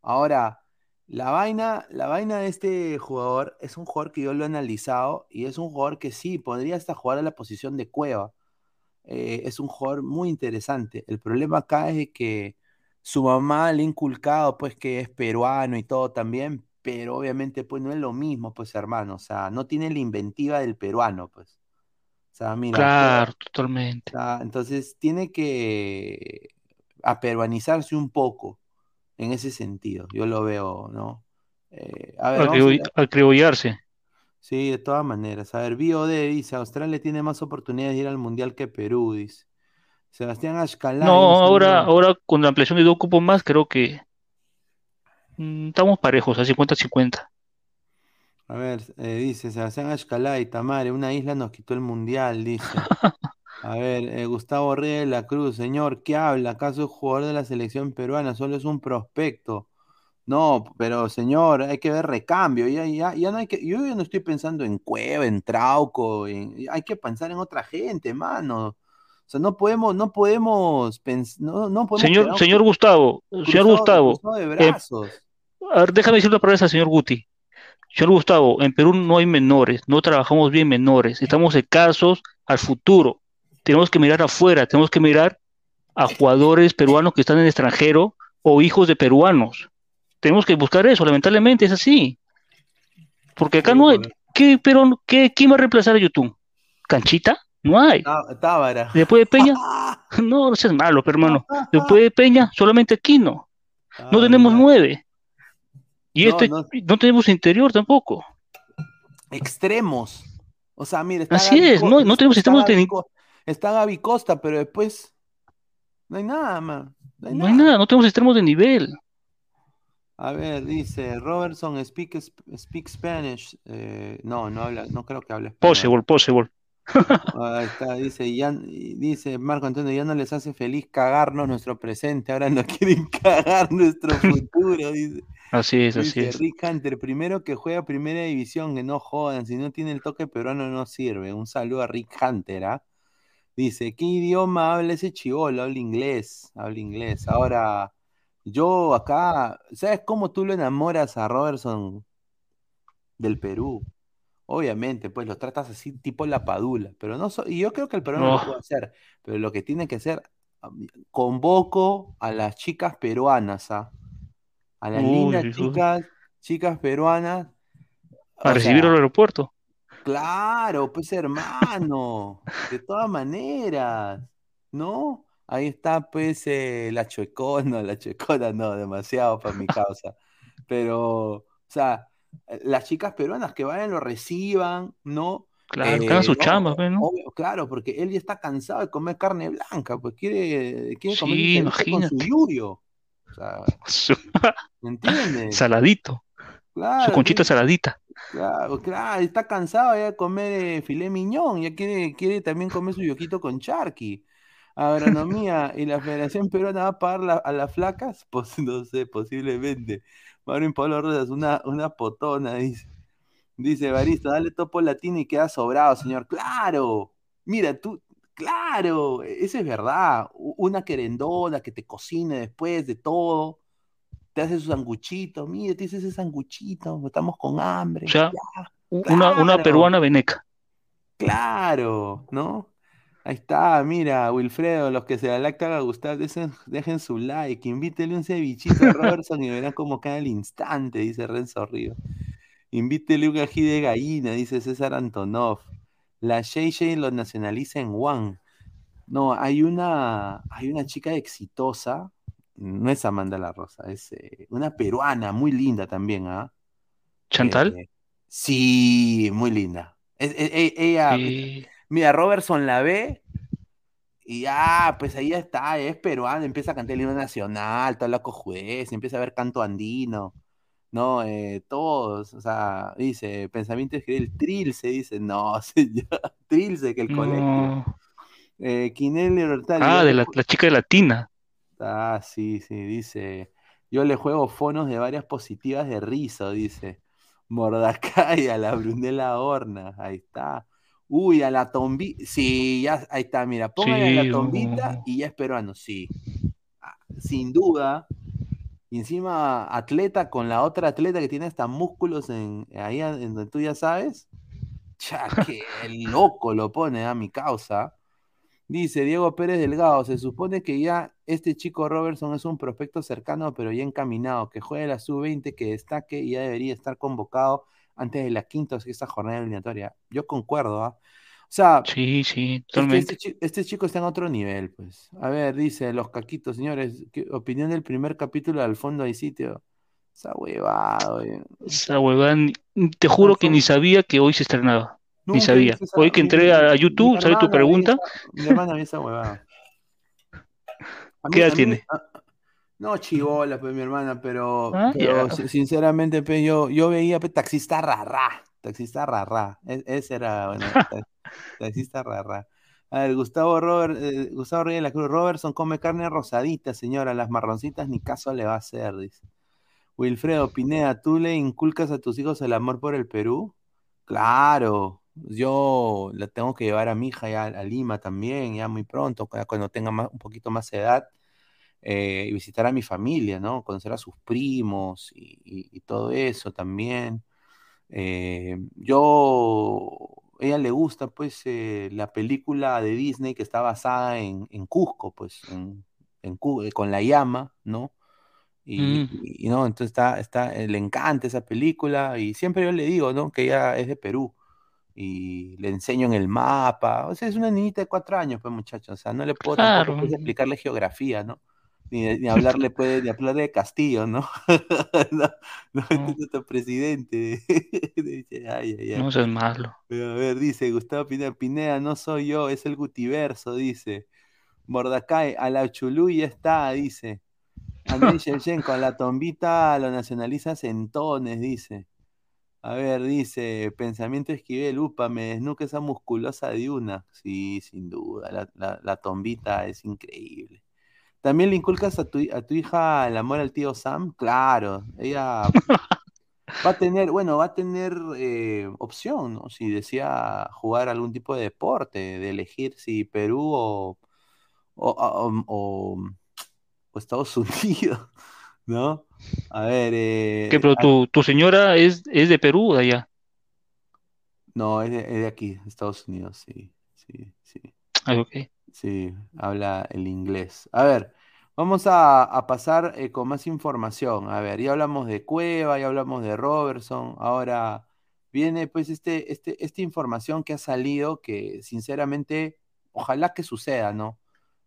Ahora, la vaina, la vaina de este jugador es un jugador que yo lo he analizado y es un jugador que sí, podría hasta jugar a la posición de Cueva. Eh, es un jugador muy interesante. El problema acá es que su mamá le ha inculcado pues que es peruano y todo también, pero obviamente pues no es lo mismo, pues hermano, o sea, no tiene la inventiva del peruano, pues. O sea, mira, Claro, totalmente. entonces tiene que aperuanizarse un poco en ese sentido, yo lo veo, ¿no? Eh, a ver, Acribollarse. Sí, de todas maneras. A ver, BioD dice, Australia tiene más oportunidades de ir al Mundial que Perú, dice. Sebastián Ashkalay. No, ahora, ahora con la ampliación de dos cupos más, creo que mm, estamos parejos, a 50-50. A ver, eh, dice Sebastián Ashkalay, Tamare, una isla nos quitó el mundial, dice. A ver, eh, Gustavo Reyes de la Cruz, señor, ¿qué habla? ¿Acaso es jugador de la selección peruana? Solo es un prospecto. No, pero señor, hay que ver recambio. Ya, ya, ya no hay que, yo ya no estoy pensando en Cueva, en Trauco, hay que pensar en otra gente, mano. O sea, no podemos, no podemos pensar, no, no podemos Señor, señor Gustavo, señor Gustavo, de eh, a ver, déjame decir una palabra al señor Guti. Señor Gustavo, en Perú no hay menores, no trabajamos bien menores, estamos escasos al futuro. Tenemos que mirar afuera, tenemos que mirar a jugadores peruanos que están en el extranjero o hijos de peruanos. Tenemos que buscar eso, lamentablemente es así. Porque acá no hay. ¿Qué, pero, qué, ¿Quién va a reemplazar a YouTube? ¿Canchita? No hay. Tábara. Después de Peña, no, no seas malo, pero hermano. Después de Peña, solamente aquí no. No tenemos nueve. Y este, no. no tenemos interior tampoco. Extremos. O sea, mire, está Así es, no- no tenemos está extremos de Gaby ni- Co- Está Gaby Costa, pero después no hay nada, man. No hay No hay nada, no tenemos extremos de nivel. A ver, dice Robertson speak, speak Spanish. Eh, no, no habla, no creo que hable. Possible, possible. Ahí está, dice, ya, dice Marco Antonio, ya no les hace feliz cagarnos nuestro presente, ahora no quieren cagar nuestro futuro, dice. Así es, así es. Rick Hunter, primero que juega primera división, que no jodan, si no tiene el toque peruano no sirve. Un saludo a Rick Hunter, ¿ah? Dice, ¿qué idioma habla ese chivolo? Habla inglés, habla inglés. Ahora, yo acá, ¿sabes cómo tú lo enamoras a Robertson del Perú? Obviamente, pues lo tratas así tipo la padula, pero no, so- y yo creo que el peruano lo No. puede hacer, pero lo que tiene que hacer, convoco a las chicas peruanas, ¿ah? A las Uy, lindas chicas, chicas peruanas. A recibir sea, al aeropuerto. Claro, pues hermano, de todas maneras, ¿no? Ahí está pues eh, la chuecona, la chuecona no, demasiado para mi causa, pero, o sea, las chicas peruanas que vayan lo reciban, ¿no? Claro, que Eh, hagan su no, chamba, pues, ¿no? obvio, claro, porque él ya está cansado de comer carne blanca, pues quiere, quiere comer Sí, ceviche con su yuyo, o sea, Su- ¿me entiendes? Saladito, su Claro, conchita tiene- saladita. Claro, claro, está cansado ya de comer eh, filé miñón, ya quiere, quiere también comer su yoquito con charqui. Agronomía y la Federación Peruana va a pagar la- a las flacas, pues no sé, posiblemente. Mauro Pablo Rosas, una, una potona, dice. Dice Barista, dale topo latino y queda sobrado, señor. Claro, mira, tú, claro, eso es verdad. Una querendona que te cocine después de todo, te hace su sanguchito, mira, te hice ese sanguchito, estamos con hambre. O sea, ya. una, peruana veneca. Claro, ¿no? Ahí está, mira, Wilfredo, los que se la lactan a gustar, dejen, dejen su like, invítele un cevichito a Robertson y verán cómo cae al instante, dice Renzo Río. Invítele un ají de gallina, dice César Antonov. La Shay lo nacionaliza en One. No, hay una, hay una chica exitosa, no es Amanda La Rosa, es eh, una peruana muy linda también, ¿ah? ¿Chantal? Eh, sí, muy linda. Es- es- e- ella, Sí. Mira, Robertson la ve y ya, pues ahí está, es peruano, empieza a cantar el himno nacional, toda la cojudez, empieza a ver canto andino, ¿no? Eh, todos, o sea, dice, pensamiento el Trilce, dice, no, señor, Trilce, que el colegio. No. Eh, Quinel Libertad, Ah, de la, chica de latina. Ah, sí, sí, dice, yo le juego fonos de varias positivas de Rizo, dice, Mordacay a la Brunella Horna, ahí está. Uy, a la tombita. Sí, ya ahí está, mira. Póngale a la tombita y ya es peruano, sí. Ah, sin duda. Y encima atleta con la otra atleta que tiene hasta músculos en, ahí en donde tú ya sabes. Ya, que loco lo pone a mi causa. Dice Diego Pérez Delgado, se supone que ya este chico Robertson es un prospecto cercano, pero ya encaminado, que juegue la sub-20, que destaque y ya debería estar convocado antes de la quinta o sexta jornada eliminatoria. Yo concuerdo, ¿ah? O sea, sí, sí, este, este, chico está en otro nivel, pues. A ver, dice los caquitos, señores, ¿qué opinión del primer capítulo de Al fondo hay sitio? Esa huevada, Esa huevada, te juro que ni sabía que hoy se estrenaba. ni sabía. Hoy que entré a, YouTube, ¿sabes tu pregunta? mi hermana vi esa huevada. ¿Qué edad tiene? No, chivola, pues mi hermana, pero, ah, sinceramente, pues, yo, yo veía pues, taxista rara, taxista rara. E, ese era, bueno, taxista rara. A ver, Gustavo Robert, eh, Gustavo Reyes de la Cruz, Robertson come carne rosadita, señora, las marroncitas ni caso le va a hacer, dice. Wilfredo Pineda, ¿tú le inculcas a tus hijos el amor por el Perú? Claro, yo la tengo que llevar a mi hija ya a Lima también, ya muy pronto, cuando tenga un poquito más de edad, eh, y visitar a mi familia, ¿no? Conocer a sus primos y, todo eso también. Eh, yo, ella le gusta, pues, eh, la película de Disney que está basada en, Cusco, pues, en, con la llama, ¿no? Mm. Y, no, entonces está, está, le encanta esa película y siempre yo le digo, ¿no? Que ella es de Perú y le enseño en el mapa. O sea, es una niñita de cuatro años, pues muchachos. O sea, no le puedo tampoco pues, explicarle geografía, ¿no? Ni, ni hablarle, puede, ni hablarle de Castillo, ¿no? no, no, nuestro presidente. No seas malo. a ver, dice Gustavo Pineda, Pineda, no soy yo, es el Gutiverso, dice. Mordacay, a la Chulú ya está, dice. Andrés Shevchenko, a la tombita lo nacionaliza centones, dice. A ver, dice, pensamiento Esquivel, upa, me desnuca esa musculosa de una. Sí, sin duda, la, tombita es increíble. ¿También le inculcas a tu, a tu hija el amor al tío Sam? Claro, ella va a tener, bueno, va a tener eh, opción, ¿no? Si desea jugar algún tipo de deporte, de elegir si Perú o, o, o Estados Unidos. ¿no? A ver. Eh, ¿Qué, pero tu, tu, señora es, es de Perú o de allá? No, es de, aquí, Estados Unidos, sí, sí, sí. Ah, ok. Sí, habla el inglés. A ver, vamos a, pasar eh, con más información. A ver, ya hablamos de Cueva, ya hablamos de Robertson, ahora viene pues este, este, esta información que ha salido que sinceramente, ojalá que suceda, ¿no?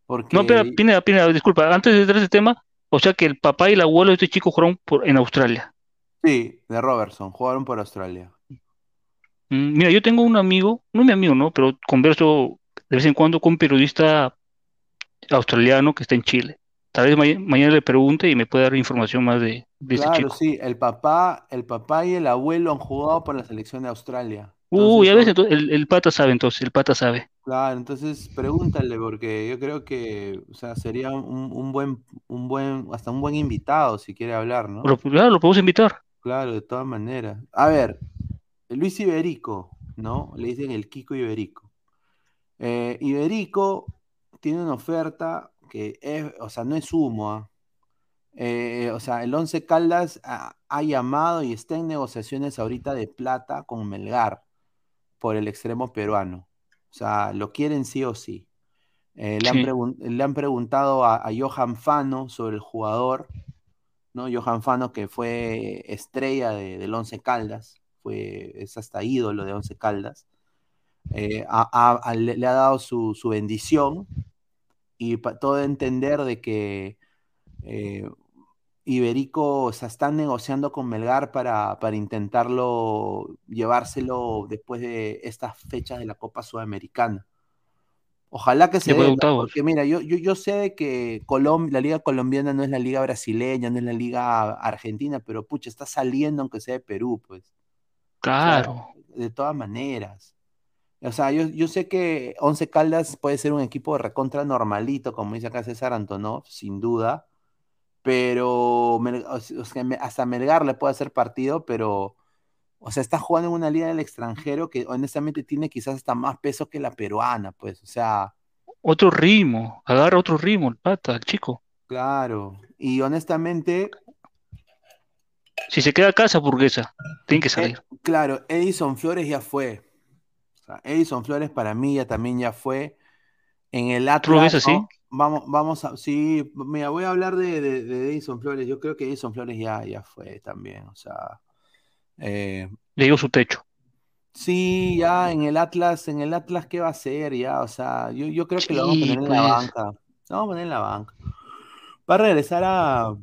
Porque... No, pero Pineda, Pineda, disculpa, antes de entrar ese tema, o sea que el papá y el abuelo de este chico jugaron por, en Australia. Sí, de Robertson, jugaron por Australia. Mm, mira, yo tengo un amigo, no mi amigo, ¿no? Pero converso de vez en cuando con un periodista australiano que está en Chile. Tal vez mañana le pregunte y me puede dar información más de, de claro, chico. sí, el papá, el papá y el abuelo han jugado por la selección de Australia. Uy, a veces el, el pata sabe entonces, el pata sabe. Claro, entonces pregúntale, porque yo creo que, o sea, sería un, buen, un buen, hasta un buen invitado si quiere hablar, ¿no? claro, lo podemos invitar. Claro, de todas maneras. A ver, Luis Iberico, ¿no? Le dicen el Kiko Iberico. Eh, Iberico tiene una oferta que es, o sea, no es humo, ¿ah? eh, o sea, el Once Caldas ha, ha, llamado y está en negociaciones ahorita de plata con Melgar por el extremo peruano. O sea, lo quieren sí o sí. Eh, le, han preguntado a, Johan Fano sobre el jugador, ¿no? Johan Fano, que fue estrella del Once Caldas, fue, es hasta ídolo de Once Caldas. Eh, le, ha dado su, bendición y todo entender de que eh, Iberico o están negociando con Melgar para, para, intentarlo llevárselo después de estas fechas de la Copa Sudamericana. Ojalá que se dé, porque mira, yo, yo, yo, sé que la liga colombiana no es la liga brasileña, no es la liga argentina, pero pucha, está saliendo aunque sea de Perú, pues. Claro. de todas maneras. O sea, yo, yo, sé que Once Caldas puede ser un equipo de recontra normalito, como dice acá César Antonov, sin duda pero hasta Melgar le puede hacer partido, pero o sea, está jugando en una liga del extranjero que honestamente tiene quizás hasta más peso que la peruana, pues, o sea. Otro ritmo, agarra otro ritmo el pata, el chico. Claro, y honestamente. Si se queda a casa, burguesa, tiene que eh, salir. claro, Edison Flores ya fue. Sea, Edison Flores para mí ya también ya fue. En el Atlas. ¿Tú ves así? Vamos, vamos a. Sí, mira, voy a hablar de, de, Edison Flores. Yo creo que Edison Flores ya, ya fue también. O sea. Eh, Le dio su techo. Sí, ya en el Atlas, en el Atlas, ¿qué va a hacer? Ya, o sea, yo, yo creo que lo vamos a poner en la pues. banca. Lo vamos a poner en la banca. Va a regresar a,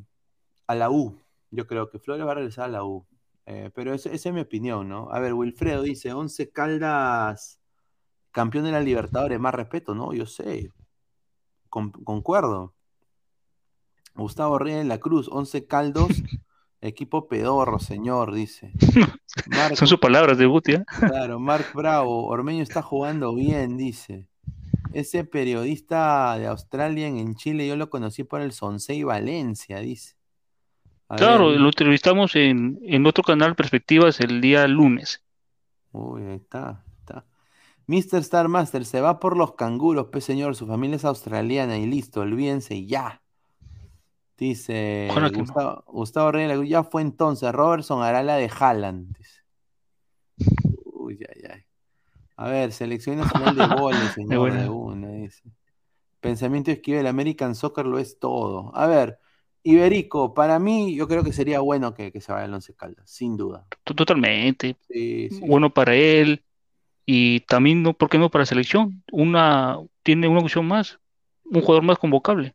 a la U. Yo creo que Flores va a regresar a la U. Eh, pero esa es mi opinión, ¿no? A ver, Wilfredo dice, Once Caldas, campeón de la Libertadores, más respeto, ¿no? Yo sé. concuerdo. Gustavo Reyes de la Cruz, Once Caldos, Equipo pedorro, señor, dice. Son sus palabras de Butia. Claro, Mark Bravo, Ormeño está jugando bien, dice. Ese periodista de Australia en Chile, yo lo conocí por el Sonsei Valencia, dice. Claro, lo entrevistamos en, otro canal Perspectivas el día lunes. Uy, ahí está, está. Mr. Star Master se va por los canguros, pues señor, su familia es australiana y listo, olvídense ya. Dice Gustavo, Gustavo Reyes, ya fue entonces. Robertson hará la de Haaland. Uy, ay, ay. A ver, selección nacional de goles, señor, de una, dice. Pensamiento esquivel, American Soccer lo es todo. A ver, Iberico, para mí, yo creo que sería bueno que, se vaya el Once Caldas, sin duda. Totalmente. Bueno para él. Y también, no, ¿por qué no para selección? Una, tiene una opción más, un jugador más convocable.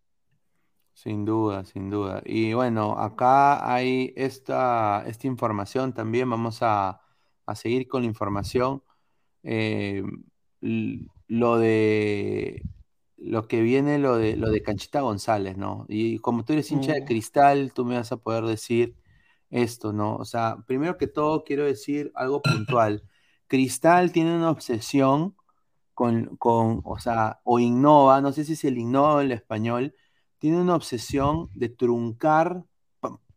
Sin duda, sin duda. Y bueno, acá hay esta, esta información también. Vamos a, seguir con la información. Eh, lo de lo que viene, lo de lo de Canchita González, ¿no? Y como tú eres hincha de mm. cristal, tú me vas a poder decir esto, ¿no? O sea, primero que todo quiero decir algo puntual. Cristal tiene una obsesión con, con o sea, o innova, no sé si es el innova en el español, tiene una obsesión de truncar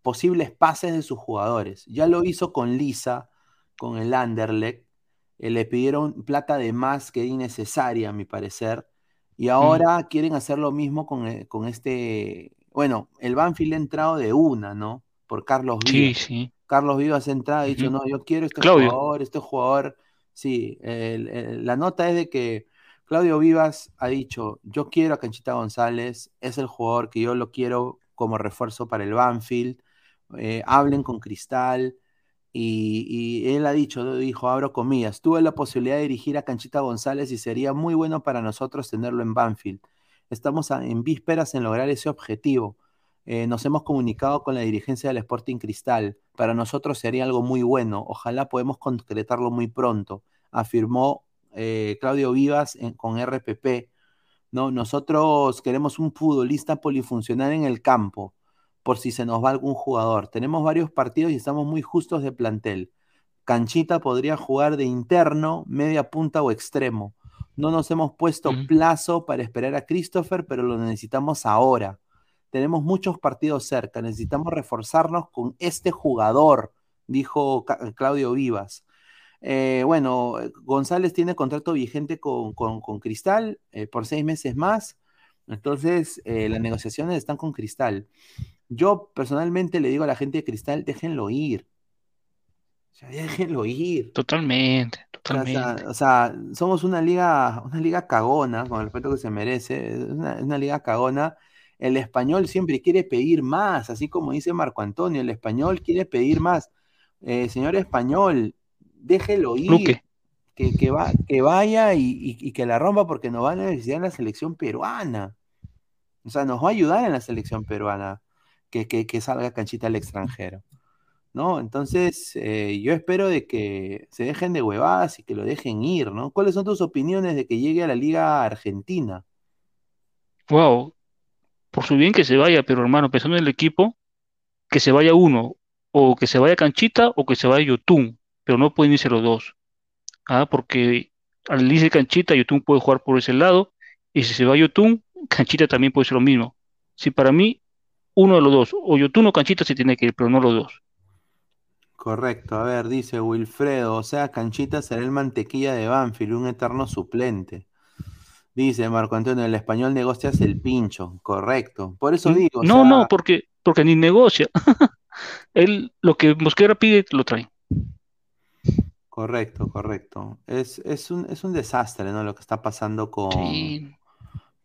posibles pases de sus jugadores. Ya lo hizo con Lisa, con el Anderlecht. Eh, le pidieron plata de más que innecesaria, a mi parecer. Y ahora quieren hacer lo mismo con, eh, con, este. Bueno, el Banfield ha entrado de una, ¿no? Por Carlos Vivas. Sí, sí. Carlos Vivas ha entrado y ha dicho: No, yo quiero este jugador, este jugador. Sí, la nota es de que Claudio Vivas ha dicho, yo quiero a Canchita González, es el jugador que yo lo quiero como refuerzo para el Banfield, eh, hablen con Cristal, y, él ha dicho, dijo, abro comillas, tuve la posibilidad de dirigir a Canchita González y sería muy bueno para nosotros tenerlo en Banfield. Estamos en vísperas en lograr ese objetivo. Eh, nos hemos comunicado con la dirigencia del Sporting Cristal. Para nosotros sería algo muy bueno. Ojalá podemos concretarlo muy pronto, afirmó eh, Claudio Vivas con RPP. ¿no? Nosotros queremos un futbolista polifuncional en el campo, por si se nos va algún jugador. Tenemos varios partidos y estamos muy justos de plantel. Canchita podría jugar de interno, media punta o extremo. No nos hemos puesto plazo para esperar a Christopher, pero lo necesitamos ahora. Tenemos muchos partidos cerca, necesitamos reforzarnos con este jugador, dijo Claudio Vivas. Eh, bueno, González tiene contrato vigente con, Cristal eh, por seis meses más. Entonces, eh, las negociaciones están con Cristal. Yo personalmente le digo a la gente de Cristal, déjenlo ir. O sea, déjenlo ir. Totalmente, totalmente. O sea, somos una liga, una liga cagona, con el respeto que se merece, una, una liga cagona. El español siempre quiere pedir más, así como dice Marco Antonio, el español quiere pedir más. señor español, déjelo ir. Que, que, va, que vaya y, que la rompa porque nos va a necesitar en la selección peruana. O sea, nos va a ayudar en la selección peruana que, que salga canchita al extranjero. ¿No? Entonces, eh, yo espero de que se dejen de huevadas y que lo dejen ir, ¿no? ¿Cuáles son tus opiniones de que llegue a la Liga Argentina? Wow, por su bien que se vaya, pero hermano, pensando en el equipo, que se vaya uno, o que se vaya Canchita, o que se vaya Yotun pero no pueden irse los dos. Ah, porque al irse Canchita, Yotun puede jugar por ese lado, y si se va Yotun, Canchita también puede ser lo mismo. Si para mí, uno de los dos, o Yotun o Canchita se tiene que ir, pero no los dos. Correcto, a ver, dice Wilfredo, o sea, Canchita será el mantequilla de Banfield, un eterno suplente. Dice Marco Antonio, el español negocia el pincho, correcto. Por eso digo. No, no, porque, porque ni negocia. Él lo que Mosquera pide lo trae. Correcto, correcto. Es, es, un, es un desastre, ¿no? Lo que está pasando con.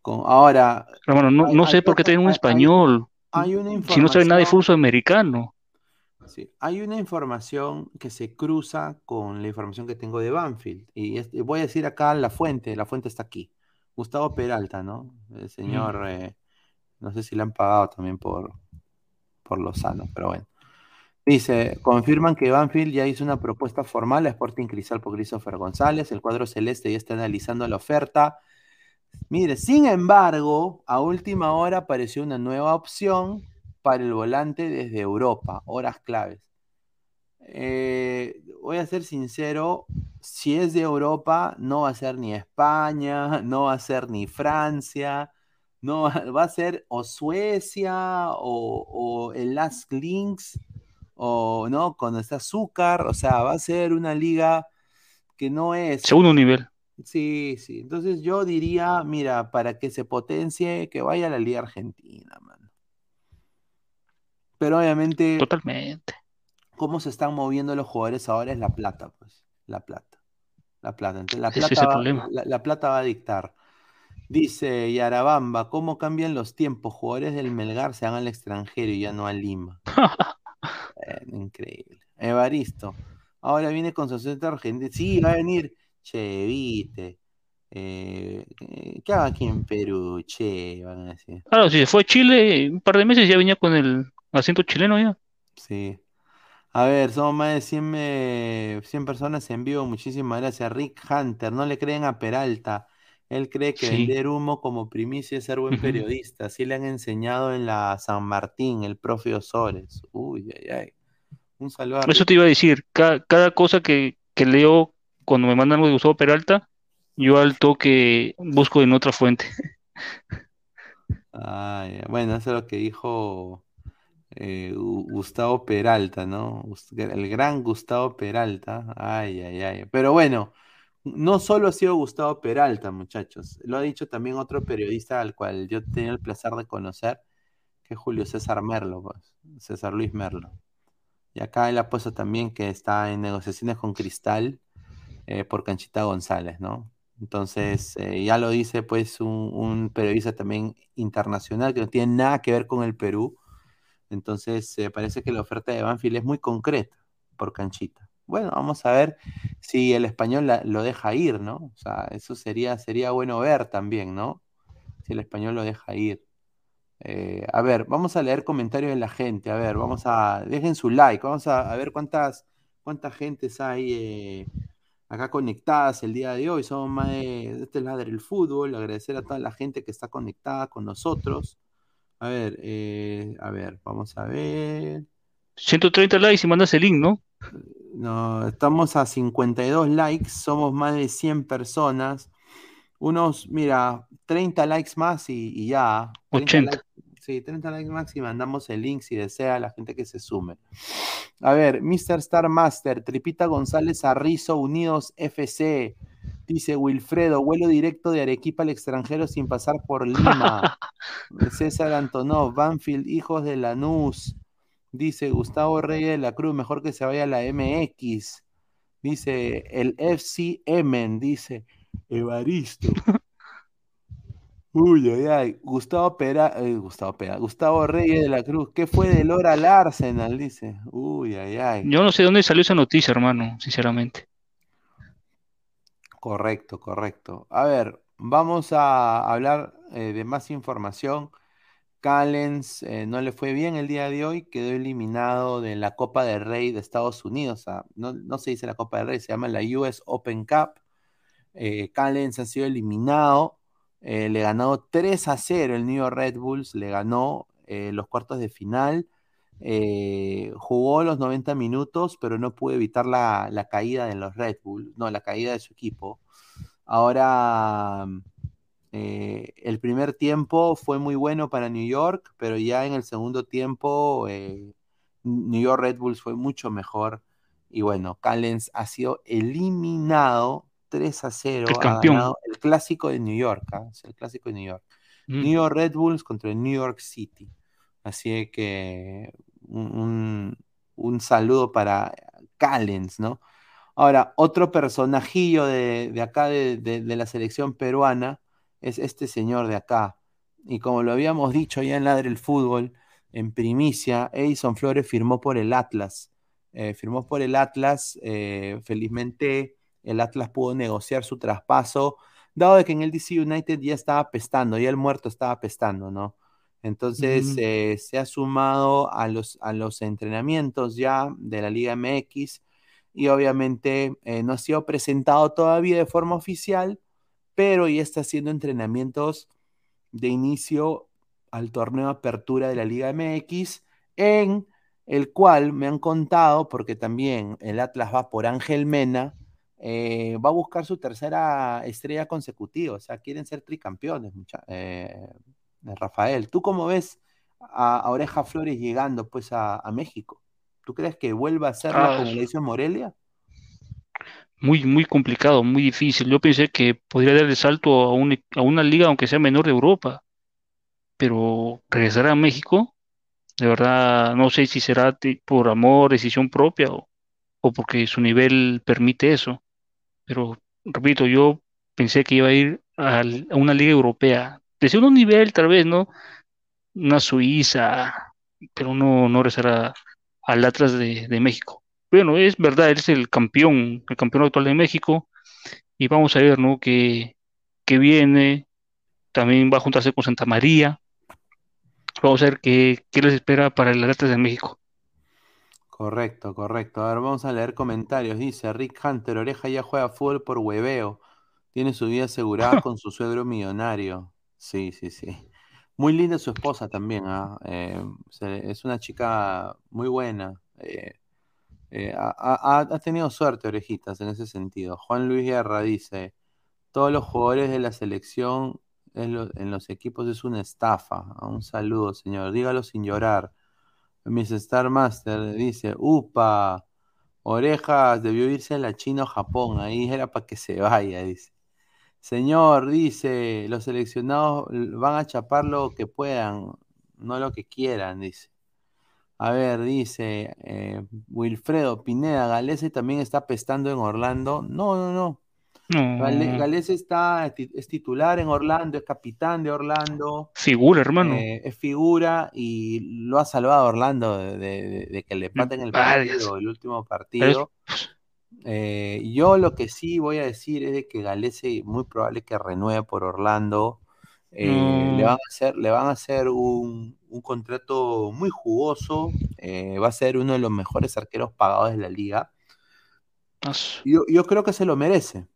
con ahora. Pero no, no sé por qué tiene un español. Hay, una información, si no sabe nada de fútbol americano. Sí, hay una información que se cruza con la información que tengo de Banfield. Y, voy a decir acá la fuente, la fuente está aquí. Gustavo Peralta, ¿no? El señor, mm. eh, no sé si le han pagado también por, por Lozano, pero bueno. Dice, confirman que Banfield ya hizo una propuesta formal a Sporting Cristal por Christopher González. El cuadro celeste ya está analizando la oferta. Mire, sin embargo, a última hora apareció una nueva opción para el volante desde Europa, horas claves. Eh, voy a ser sincero, si es de Europa, no va a ser ni España, no va a ser ni Francia, no va a ser o Suecia o, el Last Links o no, con este azúcar, o sea, va a ser una liga que no es... Segundo nivel. Sí, sí. Entonces yo diría, mira, para que se potencie, que vaya a la Liga Argentina, mano. Pero obviamente. Totalmente. Cómo se están moviendo los jugadores ahora es la plata, pues. La plata. La plata. Entonces, la, plata va, la, plata va a dictar. Dice Yarabamba, ¿cómo cambian los tiempos? Jugadores del Melgar se van al extranjero y ya no a Lima. increíble. Evaristo, ahora viene con su centro argentino. Sí, va a venir. Che, viste. Eh, ¿Qué haga aquí en Perú? Che, van a decir. Claro, si se fue a Chile, un par de meses ya venía con el acento chileno ya. Sí. A ver, somos más de 100, 100 personas en vivo. Muchísimas gracias. Rick Hunter, no le creen a Peralta. Él cree que vender humo como primicia es ser buen periodista. Así le han enseñado en la San Martín, el profe Osores. Uy, ay, ay. Un saludo Eso te iba a decir. Cada, cosa que, leo cuando me mandan algo de Gustavo Peralta, yo al toque busco en otra fuente. bueno, eso es lo que dijo eh, Gustavo Peralta, ¿no? El gran Gustavo Peralta. Ay, ay, ay. Pero bueno, no solo ha sido Gustavo Peralta, muchachos. Lo ha dicho también otro periodista al cual yo tenía el placer de conocer, que es Julio César Merlo, pues, César Luis Merlo. Y acá él ha puesto también que está en negociaciones con Cristal eh, por Canchita González, ¿no? Entonces, eh, ya lo dice pues un, un, periodista también internacional que no tiene nada que ver con el Perú, entonces, eh, parece que la oferta de Banfield es muy concreta por canchita. Bueno, vamos a ver si el español lo deja ir, ¿no? O sea, eso sería, sería bueno ver también, ¿no? Si el español lo deja ir. Eh, a ver, vamos a leer comentarios de la gente. A ver, vamos a. Dejen su like. Vamos a, ver cuántas, cuántas gentes hay acá conectadas el día de hoy. Somos más de. Este es la del fútbol. Agradecer a toda la gente que está conectada con nosotros. A ver, eh, a ver, vamos a ver. 130 likes y mandas el link, ¿no? No, estamos a 52 likes, somos más de 100 personas. Unos, mira, 30 likes más y, ya. 80. Sí, 30 likes y mandamos el link si desea la gente que se sume. A ver, Mr. Star Master, Tripita González Arrizo, Unidos FC. Dice Wilfredo, vuelo directo de Arequipa al extranjero sin pasar por Lima. César Antonov, Banfield, hijos de Lanús. Dice Gustavo Reyes de la Cruz, mejor que se vaya a la MX. Dice el FCM, dice Evaristo. Uy, ay, ay. Gustavo Pera, eh, Gustavo Pera, Gustavo Reyes de la Cruz, ¿qué fue de Lora al Arsenal? Dice. Uy, ay, ay. Yo no sé dónde salió esa noticia, hermano, sinceramente. Correcto, correcto. A ver, vamos a hablar eh, de más información. Callens eh, no le fue bien el día de hoy, quedó eliminado de la Copa del Rey de Estados Unidos. no, se dice la Copa del Rey, se llama la US Open Cup. Callens ha sido eliminado, le ganó 3 a 0 el New York Red Bulls, le ganó los cuartos de final. Eh, jugó los 90 minutos, pero no pudo evitar la, caída de los Red Bull, no, la caída de su equipo. Ahora, eh, el primer tiempo fue muy bueno para New York, pero ya en el segundo tiempo eh, New York Red Bulls fue mucho mejor. Y bueno, Callens ha sido eliminado 3 a 0. El campeón. el clásico de New York. ¿ah? el clásico de New York. Mm. New York Red Bulls contra el New York City. Así que un, un saludo para Callens, ¿no? Ahora, otro personajillo de, de acá de, de, de, la selección peruana es este señor de acá. Y como lo habíamos dicho ya en Ladre el Fútbol, en primicia, Edison Flores firmó por el Atlas. Eh, firmó por el Atlas, eh, felizmente el Atlas pudo negociar su traspaso, dado de que en el DC United ya estaba pestando, ya el muerto estaba pestando, ¿no? Entonces eh, se ha sumado a los, a los entrenamientos ya de la Liga MX y obviamente eh, no ha sido presentado todavía de forma oficial, pero ya está haciendo entrenamientos de inicio al torneo Apertura de la Liga MX, en el cual me han contado, porque también el Atlas va por Ángel Mena, eh, va a buscar su tercera estrella consecutiva, o sea, quieren ser tricampeones, mucha- eh, Rafael. ¿Tú cómo ves a, a Oreja Flores llegando pues a, a México? ¿Tú crees que vuelva a hacerlo Ah, como le hizo en Morelia? muy, muy complicado, muy difícil. Yo pensé que podría dar el salto a, un- a una liga, aunque sea menor de Europa, pero regresar a México, de verdad, no sé si será por amor, decisión propia o, o porque su nivel permite eso. Pero, repito, yo pensé que iba a ir a una liga europea, de segundo nivel tal vez, ¿no? Una Suiza, pero no, no a- al Atlas de, México. Bueno, es verdad, él es el campeón, el campeón actual de México, y vamos a ver, ¿no? Que, que viene, también va a juntarse con Santa María. Vamos a ver qué, qué les espera para el Atlas de México. Correcto, correcto. A ver, vamos a leer comentarios. Dice Rick Hunter, Oreja ya juega fútbol por hueveo. Tiene su vida asegurada con su suegro millonario. Sí, sí, sí. Muy linda su esposa también, ¿ah? Eh, se- es una chica muy buena. Eh, eh, ha, ha- ha tenido suerte, orejitas, en ese sentido. Juan Luis Guerra dice, todos los jugadores de la selección en, lo- en los equipos es una estafa. Ah, Un saludo, señor. Dígalo sin llorar. Miss Star Master dice, upa, orejas, debió irse a la China o Japón, ahí era para que se vaya, dice. Señor, dice, los seleccionados van a chapar lo que puedan, no lo que quieran, dice. A ver, dice eh, Wilfredo Pineda, Galese también está pestando en Orlando. No, no, no. Gale- No, Galese está, ti- es titular en Orlando, es capitán de Orlando. figura, hermano. Eh, es figura y lo ha salvado Orlando de, de- de que le empaten el Varias. partido, el último partido. Eh, yo lo que sí voy a decir es de que Galese muy probable que renueve por Orlando. Eh, le van a hacer, le van a hacer un, un contrato muy jugoso. va a ser uno de los mejores arqueros pagados de la liga. Yo, yo creo que se lo merece.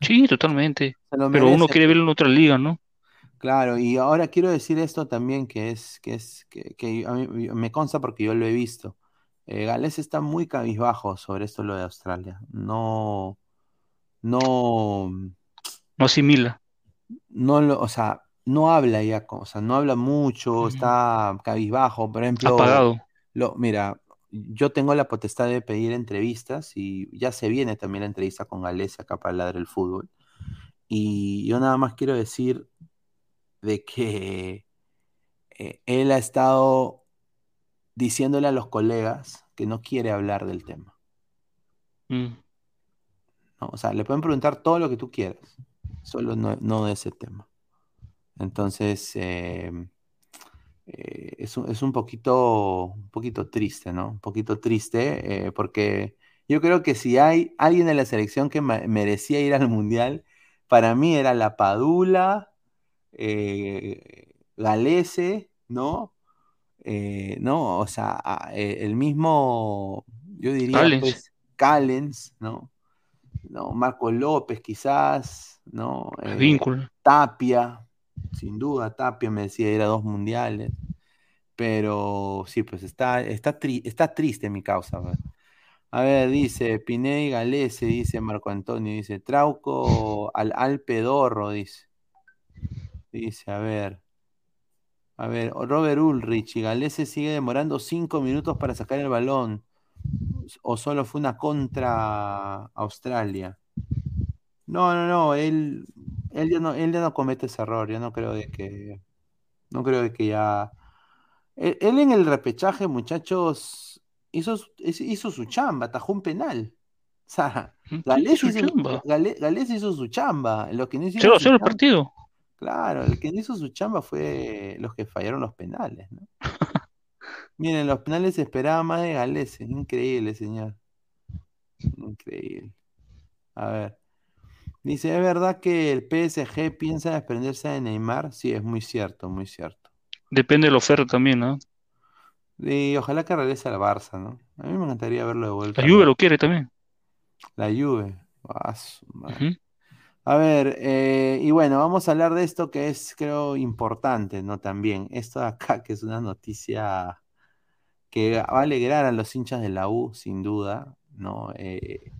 Sí, totalmente. Pero uno quiere verlo en otra liga, ¿no? Claro, y ahora quiero decir esto también que es, que es, que, que a mí me consta porque yo lo he visto. Eh, Gales está muy cabizbajo sobre esto lo de Australia. No, no, No asimila. no lo, o sea, no habla ya, o sea, no habla mucho, está cabizbajo. Por ejemplo, Apagado. lo, mira, yo tengo la potestad de pedir entrevistas y ya se viene también la entrevista con Gales acá para Ladre el Fútbol. Y yo nada más quiero decir de que eh, él ha estado diciéndole a los colegas que no quiere hablar del tema, Mm. ¿no? O sea, le pueden preguntar todo lo que tú quieras, solo no, no de ese tema. Entonces, eh, eh, es un, es un poquito, un poquito triste, ¿no? Un poquito triste, eh, porque yo creo que si hay alguien de la selección que merecía ir al Mundial, para mí era la Padula, eh, Galese, ¿no? Eh, ¿no? O sea, el mismo, yo diría, Callens. pues, Callens, ¿no? ¿No? Marco López, quizás, ¿no? Tapia, sin duda, Tapia merecía ir a dos mundiales. Pero sí, pues está, está, está triste mi causa. pues. A ver, dice Pineda y Galese, dice Marco Antonio, dice Trauco al, al pedorro, dice. Dice, a ver. A ver, Robert Ulrich y Galese sigue demorando cinco minutos para sacar el balón. O solo fue una contra Australia. No, no, no, él, él, ya no, él ya no comete ese error. Yo no creo de que. No creo de que ya. Él, en el repechaje, muchachos, hizo, hizo su chamba, atajó un penal. O sea, Galés hizo, hizo, su chamba. Lo que no hizo el partido. Claro, el que hizo su chamba fue los que fallaron los penales, ¿no? Miren, los penales se esperaba más de Gales, increíble, señor. Increíble. A ver. Dice, ¿es verdad que el PSG piensa desprenderse de Neymar? Sí, es muy cierto, muy cierto. Depende del oferta también, ¿no? Y ojalá que regrese al Barça, ¿no? A mí me encantaría verlo de vuelta. La Juve lo quiere también. La Juve. Ah, a ver, eh, y bueno, vamos a hablar de esto que es, creo, importante, ¿no? También, esto de acá, que es una noticia que va a alegrar a los hinchas de la U, sin duda, ¿no? Eh,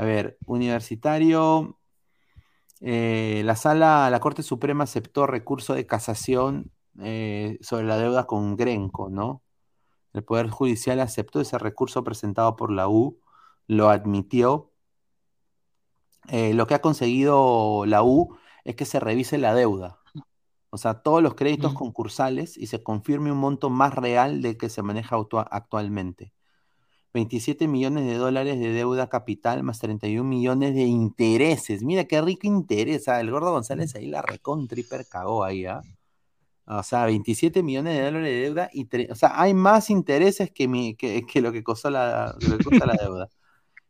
a ver, universitario, eh, la sala, la Corte Suprema aceptó recurso de casación sobre la deuda con Grenco, ¿no? El Poder Judicial aceptó ese recurso presentado por la U, lo admitió eh, lo que ha conseguido la U es que se revise la deuda. O sea, todos los créditos concursales y se confirme un monto más real del que se maneja actualmente. 27 millones de dólares de deuda capital más 31 millones de intereses. Mira qué rico interés. Ah, el gordo González ahí la recontriper cagó ahí, ¿ah? O sea, 27 millones de dólares de deuda y o sea, hay más intereses que, lo que costó la, lo que la deuda.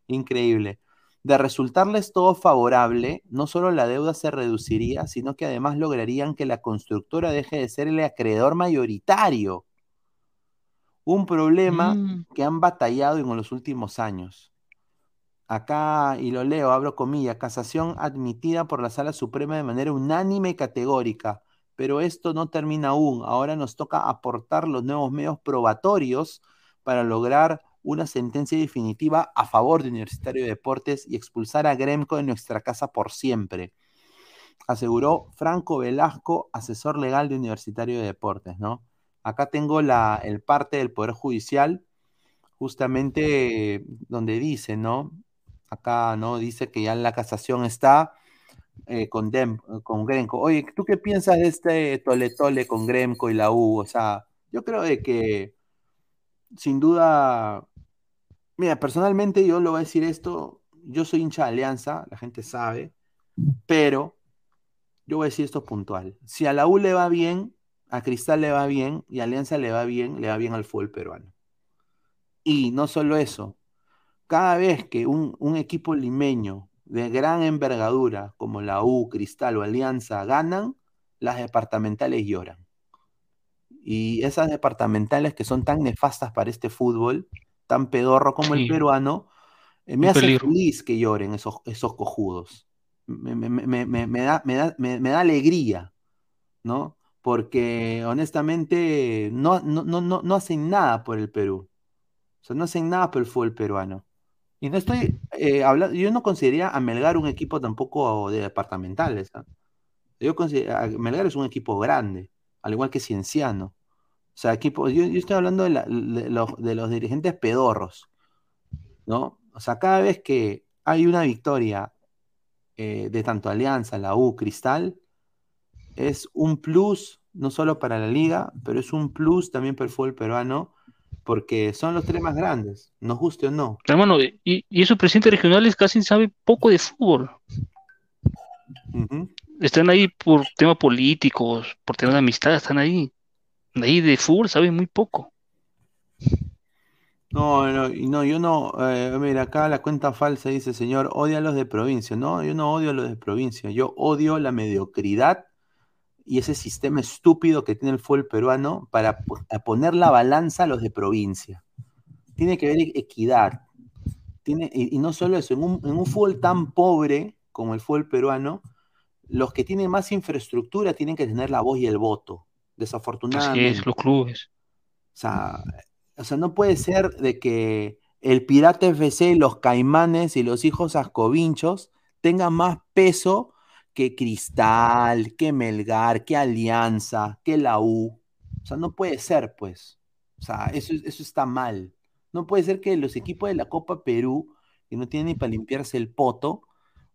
Increíble. De resultarles todo favorable, no solo la deuda se reduciría, sino que además lograrían que la constructora deje de ser el acreedor mayoritario. Un problema mm. que han batallado en los últimos años. Acá, y lo leo, abro comillas, casación admitida por la Sala Suprema de manera unánime y categórica. Pero esto no termina aún. Ahora nos toca aportar los nuevos medios probatorios para lograr una sentencia definitiva a favor de Universitario de Deportes y expulsar a Gremco de nuestra casa por siempre, aseguró Franco Velasco, asesor legal de Universitario de Deportes, ¿no? Acá tengo la, el parte del Poder Judicial, justamente donde dice, ¿no? Acá, ¿no? Dice que ya la casación está eh, con, con Gremco. Oye, ¿tú qué piensas de este tole tole con Gremco y la U? O sea, yo creo de que sin duda Mira, personalmente yo lo voy a decir esto, yo soy hincha de Alianza, la gente sabe, pero yo voy a decir esto puntual. Si a la U le va bien, a Cristal le va bien y a Alianza le va bien, le va bien al fútbol peruano. Y no solo eso, cada vez que un, un equipo limeño de gran envergadura como la U, Cristal o Alianza ganan, las departamentales lloran. Y esas departamentales que son tan nefastas para este fútbol, tan pedorro como el peruano, eh, me hace feliz que lloren esos, esos cojudos. Me, da, me, da, alegría, ¿no? Porque honestamente no, no, no, no, hacen nada por el Perú. O sea, no hacen nada por el fútbol peruano. Y no estoy eh, hablando, yo no consideraría a Melgar un equipo tampoco de departamentales. ¿ah? Yo considero, Melgar es un equipo grande, al igual que Cienciano. O sea, equipo, yo, estoy hablando de, los, dirigentes pedorros, ¿no? O sea, cada vez que hay una victoria eh, de tanto Alianza, la U, Cristal, es un plus no solo para la liga, pero es un plus también para el fútbol peruano, porque son los tres más grandes, nos guste o no. Hermano, y, y esos presidentes regionales casi saben poco de fútbol. Están ahí por temas políticos, por temas de amistad, están ahí ahí de fútbol sabe muy poco. No, no, no, yo no, eh, mira, acá la cuenta falsa dice, señor, odia a los de provincia. No, yo no odio a los de provincia, yo odio la mediocridad y ese sistema estúpido que tiene el fútbol peruano para poner la balanza a los de provincia. Tiene que haber equidad. Tiene, y, no solo eso, en un, en un fútbol tan pobre como el fútbol peruano, los que tienen más infraestructura tienen que tener la voz y el voto desafortunadamente. es, los clubes. O sea, o sea, no puede ser de que el Pirata FC, los Caimanes y los hijos Ascovinchos tengan más peso que Cristal, que Melgar, que Alianza, que la U. O sea, no puede ser, pues. O sea, eso, eso está mal. No puede ser que los equipos de la Copa Perú, que no tienen ni para limpiarse el poto,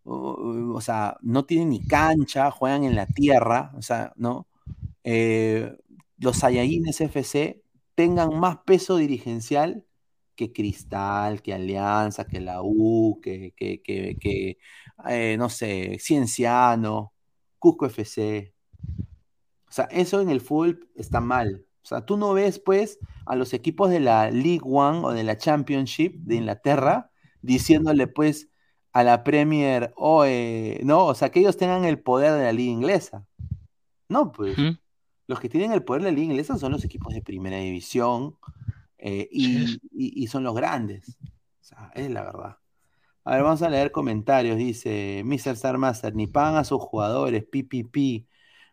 o, sea, no tienen ni cancha, juegan en la tierra, o sea, ¿no? Eh, los Saiyajines FC tengan más peso dirigencial que Cristal, que Alianza, que la U, que, que, que, eh, no sé, Cienciano, Cusco FC. O sea, eso en el fútbol está mal. O sea, tú no ves, pues, a los equipos de la League One o de la Championship de Inglaterra diciéndole, pues, a la Premier, o no, o sea, que ellos tengan el poder de la liga inglesa. No, pues. Los que tienen el poder de la liga inglesa son los equipos de primera división eh, y, son los grandes. O sea, es la verdad. A ver, vamos a leer comentarios. Dice Mr. Star Master, ni pagan a sus jugadores, PPP.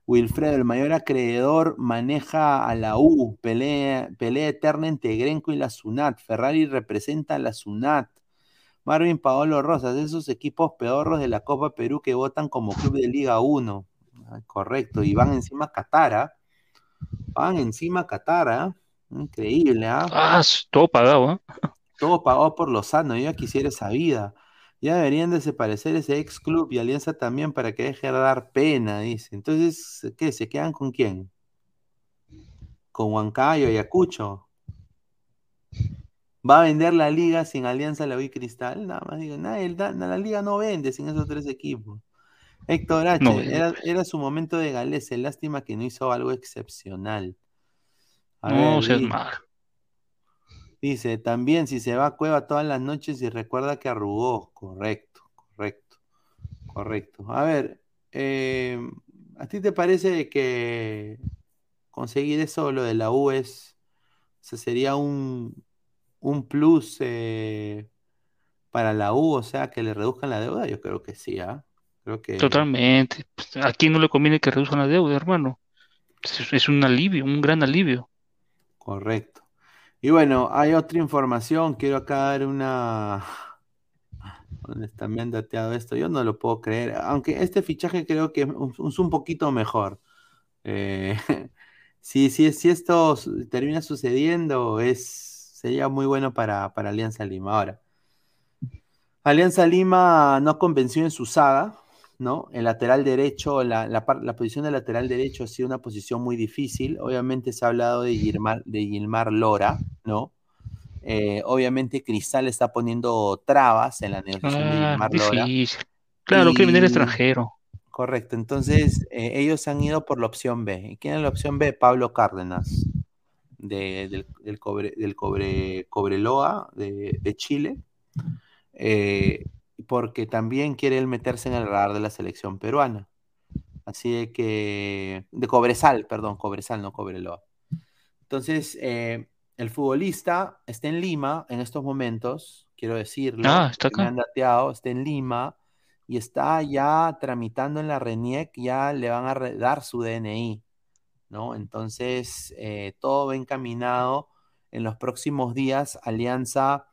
Wilfredo, el mayor acreedor, maneja a la U, pelea, pelea eterna entre Grenco y la SUNAT. Ferrari representa a la SUNAT. Marvin Paolo Rosas, esos equipos pedorros de la Copa Perú que votan como club de Liga 1. correcto, y van encima a Catara. Van encima a Catara. Increíble, ¿ah? Ah, todo pagado, ¿eh? Todo pagado por Lozano. Yo ya quisiera esa vida. Ya deberían desaparecer ese ex club y Alianza también para que deje de dar pena, dice. Entonces, ¿qué? ¿Se quedan con quién? ¿Con Huancayo y Acucho? ¿Va a vender la liga sin Alianza La y Cristal? Nada más digo, nada, la liga no vende sin esos tres equipos. Héctor H, era, su momento de Galese, lástima que no hizo algo excepcional. no seas mal. Dice, también si se va a cueva todas las noches y recuerda que arrugó. Correcto, correcto, correcto. A ver, eh, ¿a ti te parece que conseguir eso, lo de la U, es, sería un, un plus eh, para la U, o sea, que le reduzcan la deuda? Yo creo que sí, ¿ah? Creo que... Totalmente. Pues, ¿A quién no le conviene que reduzcan la deuda, hermano? es un alivio, un gran alivio. Correcto. Y bueno, hay otra información. Quiero acá dar una. ¿Dónde está? Me han dateado esto. Yo no lo puedo creer. Aunque este fichaje creo que es un, poquito mejor. Eh, si, si, esto termina sucediendo, es, sería muy bueno para, para Alianza Lima. Ahora, Alianza Lima no convenció en su saga. ¿No? El lateral derecho, la, la, posición de lateral derecho ha sido una posición muy difícil. Obviamente se ha hablado de Gilmar, de Gilmar Lora, ¿no? Eh, obviamente Cristal está poniendo trabas en la negociación de ah, Gilmar Lora. Claro, que viene extranjero. Correcto, entonces eh, ellos han ido por la opción B. ¿Y quién es la opción B? Pablo Cárdenas, del, Cobre, del Cobre, Cobreloa de, de Chile. Eh, porque también quiere él meterse en el radar de la selección peruana. Así de que, de Cobresal, perdón, Cobresal, no Cobreloa. Entonces, eh, el futbolista está en Lima en estos momentos, quiero decirlo. Ah, está acá. Me han dateado, está en Lima y está ya tramitando en la RENIEC, ya le van a dar su DNI, ¿no? Entonces, eh, todo va encaminado. En los próximos días, Alianza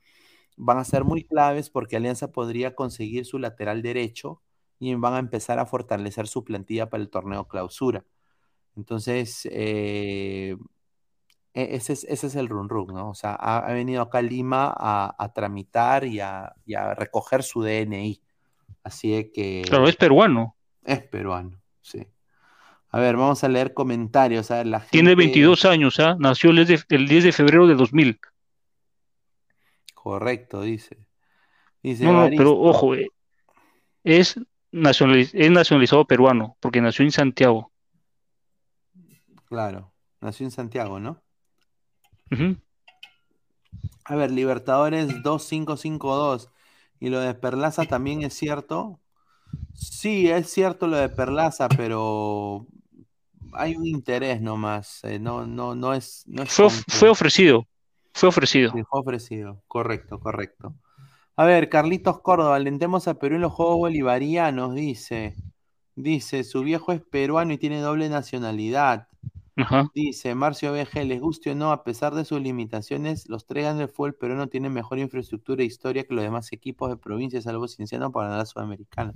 van a ser muy claves porque Alianza podría conseguir su lateral derecho y van a empezar a fortalecer su plantilla para el torneo clausura. Entonces, eh, e-, ese, es, ese es el run run, ¿no? O sea, ha, venido acá a Lima a, tramitar y a, recoger su DNI. Así que... Claro, es peruano. Es peruano, sí. A ver, vamos a leer comentarios. A la Tiene 22 años, ¿ah? Nació el 10, de, el 10 de febrero de 2000. Correcto, dice. dice no, no, pero ojo, eh, es, nacionalizado peruano, porque nació en Santiago. Claro, nació en Santiago, ¿no? A ver, Libertadores 2552. ¿Y lo de Perlaza también es cierto? Sí, es cierto lo de Perlaza, pero hay un interés nomás. Eh, no, no, no es. No fue, ofrecido. Fue ofrecido. fue ofrecido, correcto, correcto. A ver, Carlitos Córdoba, alentemos a Perú en los Juegos Bolivarianos, dice. Dice, su viejo es peruano y tiene doble nacionalidad. Dice, Marcio BG, les guste o no, a pesar de sus limitaciones, los tres grandes fútbol peruano tienen mejor infraestructura e historia que los demás equipos de provincia, salvo Cienciano, para la Sudamericana.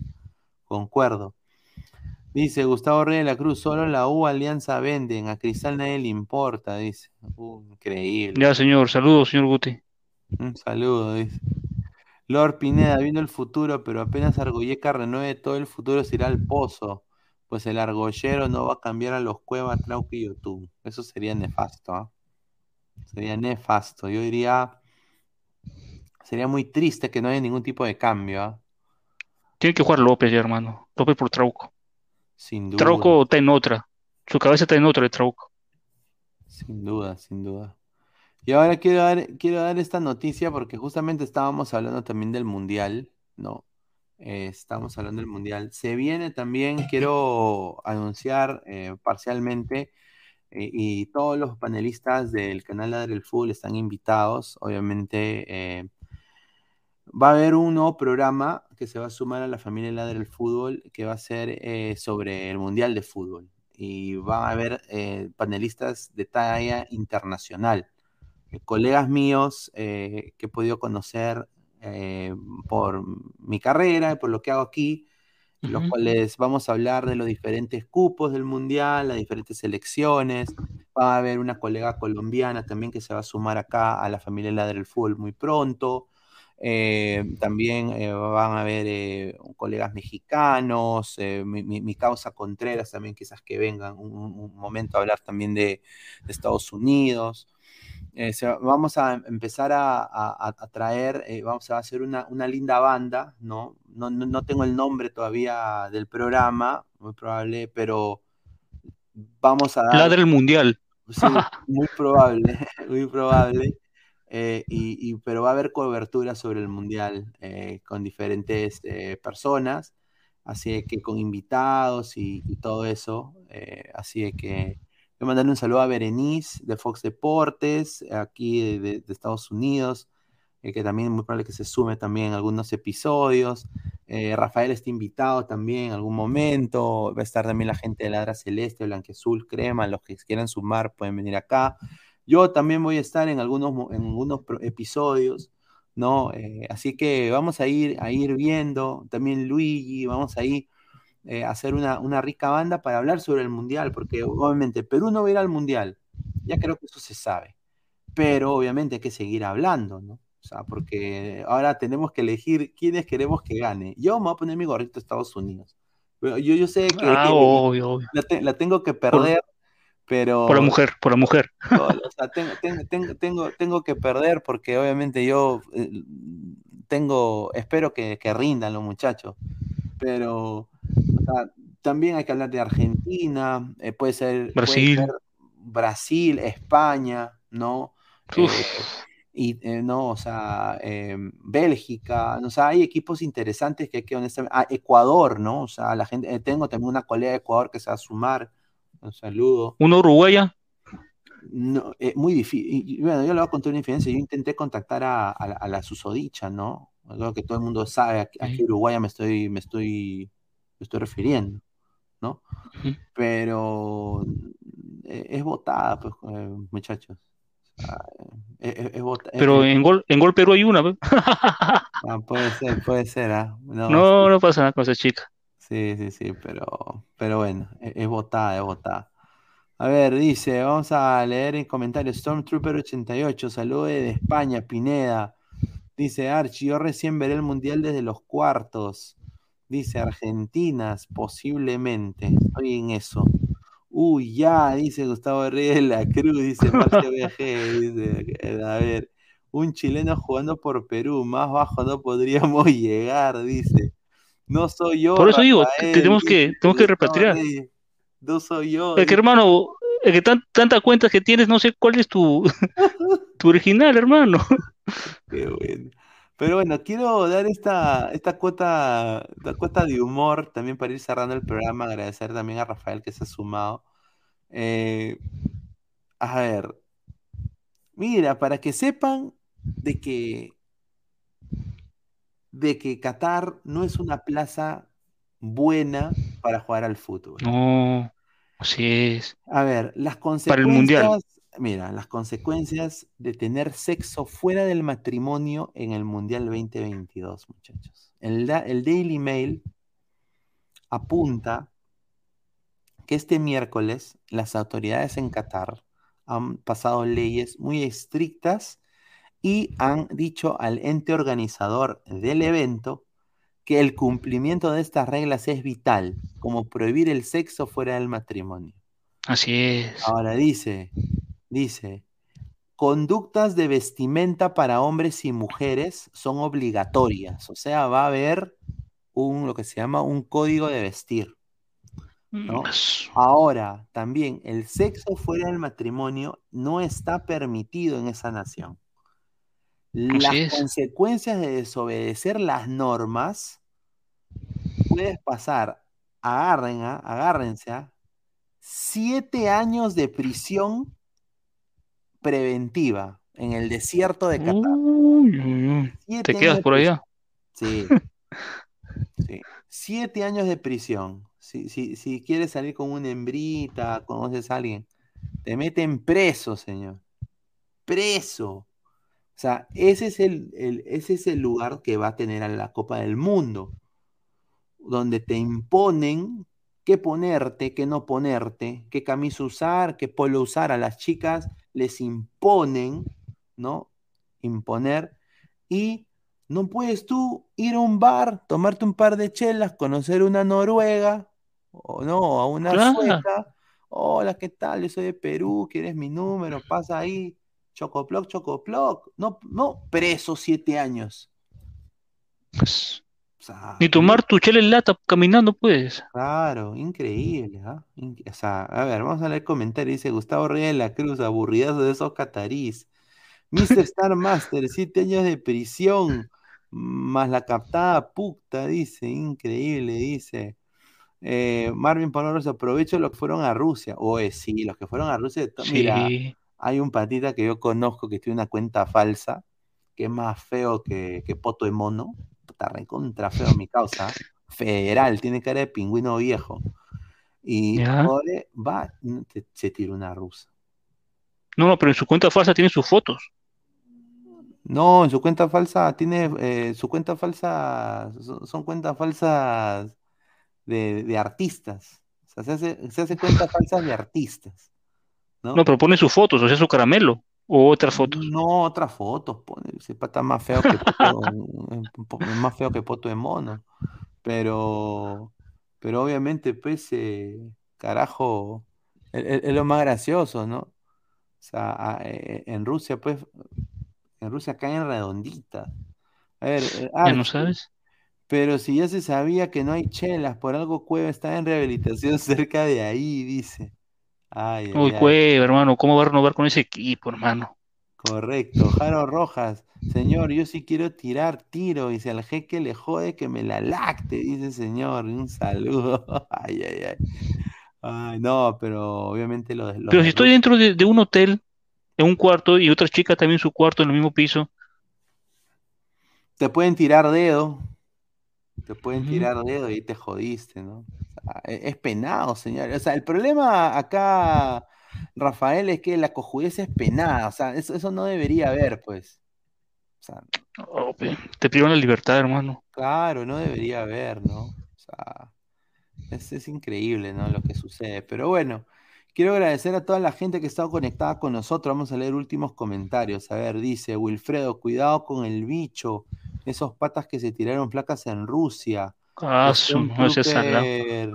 Concuerdo. Dice Gustavo Reyes de la Cruz, solo la U Alianza venden, a Cristal nadie le importa, dice. Uh, increíble. Ya, señor, saludos, señor Guti. Un saludo, dice. Lord Pineda, viendo el futuro, pero apenas Argoyeca renueve todo el futuro se irá al pozo, pues el argollero no va a cambiar a los Cuevas, Trauco y YouTube. Eso sería nefasto, ¿ah? Sería nefasto. Yo diría, sería muy triste que no haya ningún tipo de cambio, ¿ah? Tiene que jugar López ya, hermano. López por Trauco. Sin duda. Trauco está en otra. Su cabeza está en otra de Trauco. Sin duda, sin duda. Y ahora quiero dar, quiero dar esta noticia porque justamente estábamos hablando también del Mundial, ¿no? Eh, estamos hablando del Mundial. Se viene también, quiero anunciar eh, parcialmente, eh, y todos los panelistas del canal Ladre del Fútbol están invitados. Obviamente, va a haber un nuevo programa que se va a sumar a la familia Ladre del Fútbol, que va a ser sobre el Mundial de Fútbol. Y va a haber panelistas de talla internacional. Eh, colegas míos eh, que he podido conocer eh, por mi carrera y por lo que hago aquí, los cuales vamos a hablar de los diferentes cupos del mundial, las diferentes selecciones. Va a haber una colega colombiana también que se va a sumar acá a la familia Ladre del Fútbol muy pronto. También van a haber colegas mexicanos, mi, causa Contreras también quizás que vengan un, momento a hablar también de Estados Unidos. Eh, vamos a empezar a, traer, eh, vamos a hacer una, linda banda, ¿no? No, tengo el nombre todavía del programa, muy probable, pero vamos a dar... El Mundial. Sí, muy probable, muy probable. Eh, y, pero va a haber cobertura sobre el Mundial con diferentes personas, así que con invitados y, todo eso, así que Quiero mandarle un saludo a Berenice de Fox Deportes, aquí de, Estados Unidos, eh, que también es muy probable que se sume también en algunos episodios. Eh, Rafael está invitado también en algún momento. Va a estar también la gente de Ladra Celeste, Blanquezul, Crema. Los que quieran sumar pueden venir acá. Yo también voy a estar en algunos, en algunos episodios. ¿no? Eh, así que vamos a ir, a ir viendo, también Luigi, vamos a ir eh, hacer una, una, rica banda para hablar sobre el Mundial, porque obviamente Perú no va a ir al Mundial, ya creo que eso se sabe, pero obviamente hay que seguir hablando, ¿no? O sea, porque ahora tenemos que elegir quiénes queremos que gane. Yo me voy a poner mi gorrito a Estados Unidos. Yo, yo sé que, ah, La, tengo que perder, pero... Por la mujer, por la mujer. o sea, tengo, tengo, tengo, que perder porque obviamente yo eh, tengo, espero que, que rindan los muchachos, pero también hay que hablar de Argentina, eh, puede ser Brasil. Brasil, España, ¿no? Eh, y eh, no, o sea, em, Bélgica, o sea, hay equipos interesantes que hay que honestamente, ah, Ecuador, ¿no? O sea, la gente, tengo también una colega de Ecuador que se va a sumar, un saludo. ¿Una uruguaya? No, muy difícil. Bueno, yo le voy a contar una diferencia. Yo intenté contactar a, la susodicha, ¿no? Creo que todo el mundo sabe a, qué Uruguaya me estoy, me estoy estoy refiriendo, ¿no? Pero eh, es votada, pues, eh, muchachos. es, Pero en gol, en gol Perú hay una, pues. ah, puede ser, puede ser, ¿ah? No, no, pasa nada con esa chica. Sí, sí, sí, pero, pero bueno, e, es, votada, es votada. A ver, dice, vamos a leer en comentarios. Stormtrooper88, saludos de España, Pineda. Dice Archie, yo recién veré el mundial desde los cuartos. Dice Argentinas, posiblemente. Estoy en eso. Uy, ya, dice Gustavo Reyes de la Cruz, dice Marcio BG, dice, a ver, un chileno jugando por Perú, más bajo no podríamos llegar, dice. No soy yo. Por eso digo, tenemos que, tenemos que repatriar. No soy yo. Es que hermano, es que tanta cuenta que tienes, no sé cuál es tu, tu original, hermano. Qué bueno. Pero bueno, quiero dar esta, esta cuota, cuota de humor también para ir cerrando el programa. Agradecer también a Rafael que se ha sumado. Eh, a ver, mira, para que sepan de que, de que Qatar no es una plaza buena para jugar al fútbol. No, así es. A ver, las consecuencias. Para el mundial mira, las consecuencias de tener sexo fuera del matrimonio en el Mundial 2022, muchachos. El, el Daily Mail apunta que este miércoles las autoridades en Qatar han pasado leyes muy estrictas y han dicho al ente organizador del evento que el cumplimiento de estas reglas es vital, como prohibir el sexo fuera del matrimonio. Así es. Ahora dice, dice, conductas de vestimenta para hombres y mujeres son obligatorias, o sea, va a haber un lo que se llama un código de vestir. ¿no? Ahora, también el sexo fuera del matrimonio no está permitido en esa nación. Las consecuencias de desobedecer las normas puedes pasar, agarren, ¿ah? agárrense, a siete años de prisión preventiva en el desierto de Qatar. ¿Te quedas por allá? Sí. sí. Siete años de prisión. Si, si, quieres salir con una hembrita, conoces a alguien, te meten preso, señor. Preso. Sea, ese es el, ese es el lugar que va a tener a la Copa del Mundo, donde te imponen qué ponerte, qué no ponerte, qué camisa usar, qué polo usar. A las chicas les imponen, ¿no? Imponer. Y no puedes tú ir a un bar, tomarte un par de chelas, conocer una noruega, o no, a una sueca. Hola, ¿qué tal? Yo soy de Perú, ¿quieres mi número? Pasa ahí. Chocoploc, chocoploc. No, no, preso siete años. Pues, ni tomar tu chela en lata caminando, pues. Claro, increíble. ¿ah? o sea, a ver, vamos a leer el comentario. Dice Gustavo Reyes de la Cruz, aburridazo de esos catarís. Mr. Star Master, siete años de prisión, más la captada puta, dice, increíble, dice. Eh, Marvin Paloros, aprovecho los que fueron a Rusia. Oye, sí, los que fueron a Rusia. Mira, hay un patita que yo conozco que tiene una cuenta falsa, que es más feo que, que poto de mono puta, recontra feo mi causa. Federal, tiene cara de pingüino viejo. Y ahora va, se tira una rusa. No, no, pero en su cuenta falsa tiene sus fotos. No, en su cuenta falsa tiene, eh, su cuenta falsa, son, cuentas falsas de, artistas. O sea, se hace, cuentas falsas de artistas. ¿No? no, pero pone sus fotos, o sea, su caramelo. ¿O otras fotos? No, otras fotos, pone. Ese pata más feo que poto, más feo que poto de mono. Pero, pero obviamente, pues, eh, carajo, es, lo más gracioso, ¿no? O sea, eh, en Rusia, pues, en Rusia caen redonditas. A ver, eh, ¿Ya no sabes? Pero si ya se sabía que no hay chelas, por algo Cueva está en rehabilitación cerca de ahí, dice. Uy, Cueva, hermano, ¿cómo va a renovar con ese equipo, hermano? Correcto. Jaro Rojas, señor, yo sí quiero tirar tiro. Si al jeque le jode que me la lacte, dice señor. Un saludo. Ay, ay, ay. Ay, no, pero obviamente lo, Pero si estoy dentro de, un hotel, en un cuarto, y otra chica también en su cuarto, en el mismo piso. Te pueden tirar dedo. Te pueden tirar dedo y te jodiste, ¿no? E, es penado, señor. O sea, el problema acá, Rafael, es que la cojudez es penada. O sea, eso, no debería haber, pues. O sea, te pido la libertad, hermano. Claro, no debería haber, ¿no? O sea, es, es increíble, ¿no? Lo que sucede. Pero bueno, quiero agradecer a toda la gente que ha estado conectada con nosotros. Vamos a leer últimos comentarios. A ver, dice Wilfredo, cuidado con el bicho. Esos patas que se tiraron placas en Rusia. Ah, Stormtrooper,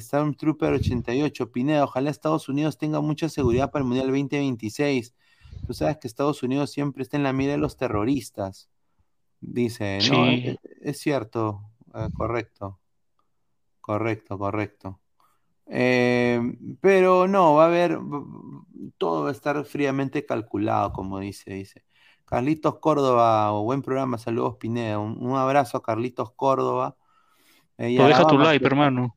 Stormtrooper 88, Pineda, ojalá Estados Unidos tenga mucha seguridad para el Mundial 2026. Tú sabes que Estados Unidos siempre está en la mira de los terroristas. Dice, no, es, cierto, eh, correcto, correcto, correcto. Eh, pero no, va a haber, todo va a estar fríamente calculado, como dice, dice. Carlitos Córdoba, buen programa, saludos Pineda. Un, abrazo a Carlitos Córdoba. Eh, deja tu like, hermano.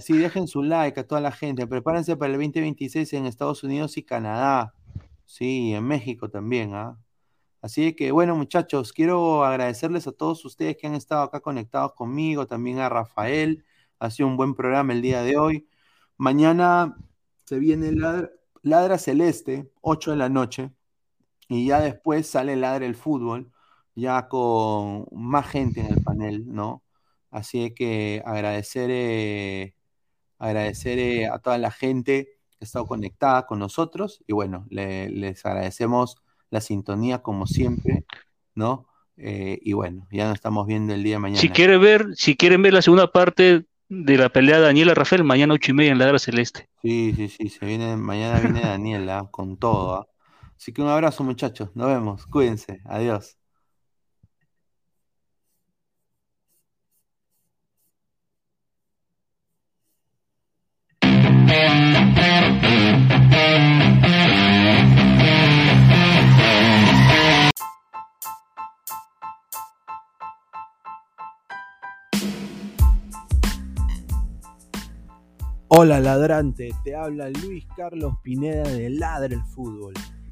sí, dejen su like a toda la gente. Prepárense para el 2026 en Estados Unidos y Canadá. Sí, en México también. ¿ah? Así que, bueno, muchachos, quiero agradecerles a todos ustedes que han estado acá conectados conmigo, también a Rafael. Ha sido un buen programa el día de hoy. Mañana se viene Ladra, Ladra Celeste, 8 de la noche. Y ya después sale Ladre el Fútbol, ya con más gente en el panel, ¿no? Así que agradecer, eh, agradecer eh, a toda la gente que ha estado conectada con nosotros y bueno, les agradecemos la sintonía como siempre, ¿no? Eh, y bueno, ya nos estamos viendo el día de mañana. Si quieren ver, si quieren ver la segunda parte de la pelea de Daniela Rafael, mañana ocho y media en la Guerra Celeste. Sí, sí, sí, se viene, mañana viene Daniela con todo. Así que un abrazo muchachos, nos vemos, cuídense, adiós. Hola ladrante, te habla Luis Carlos Pineda de Ladre el Fútbol.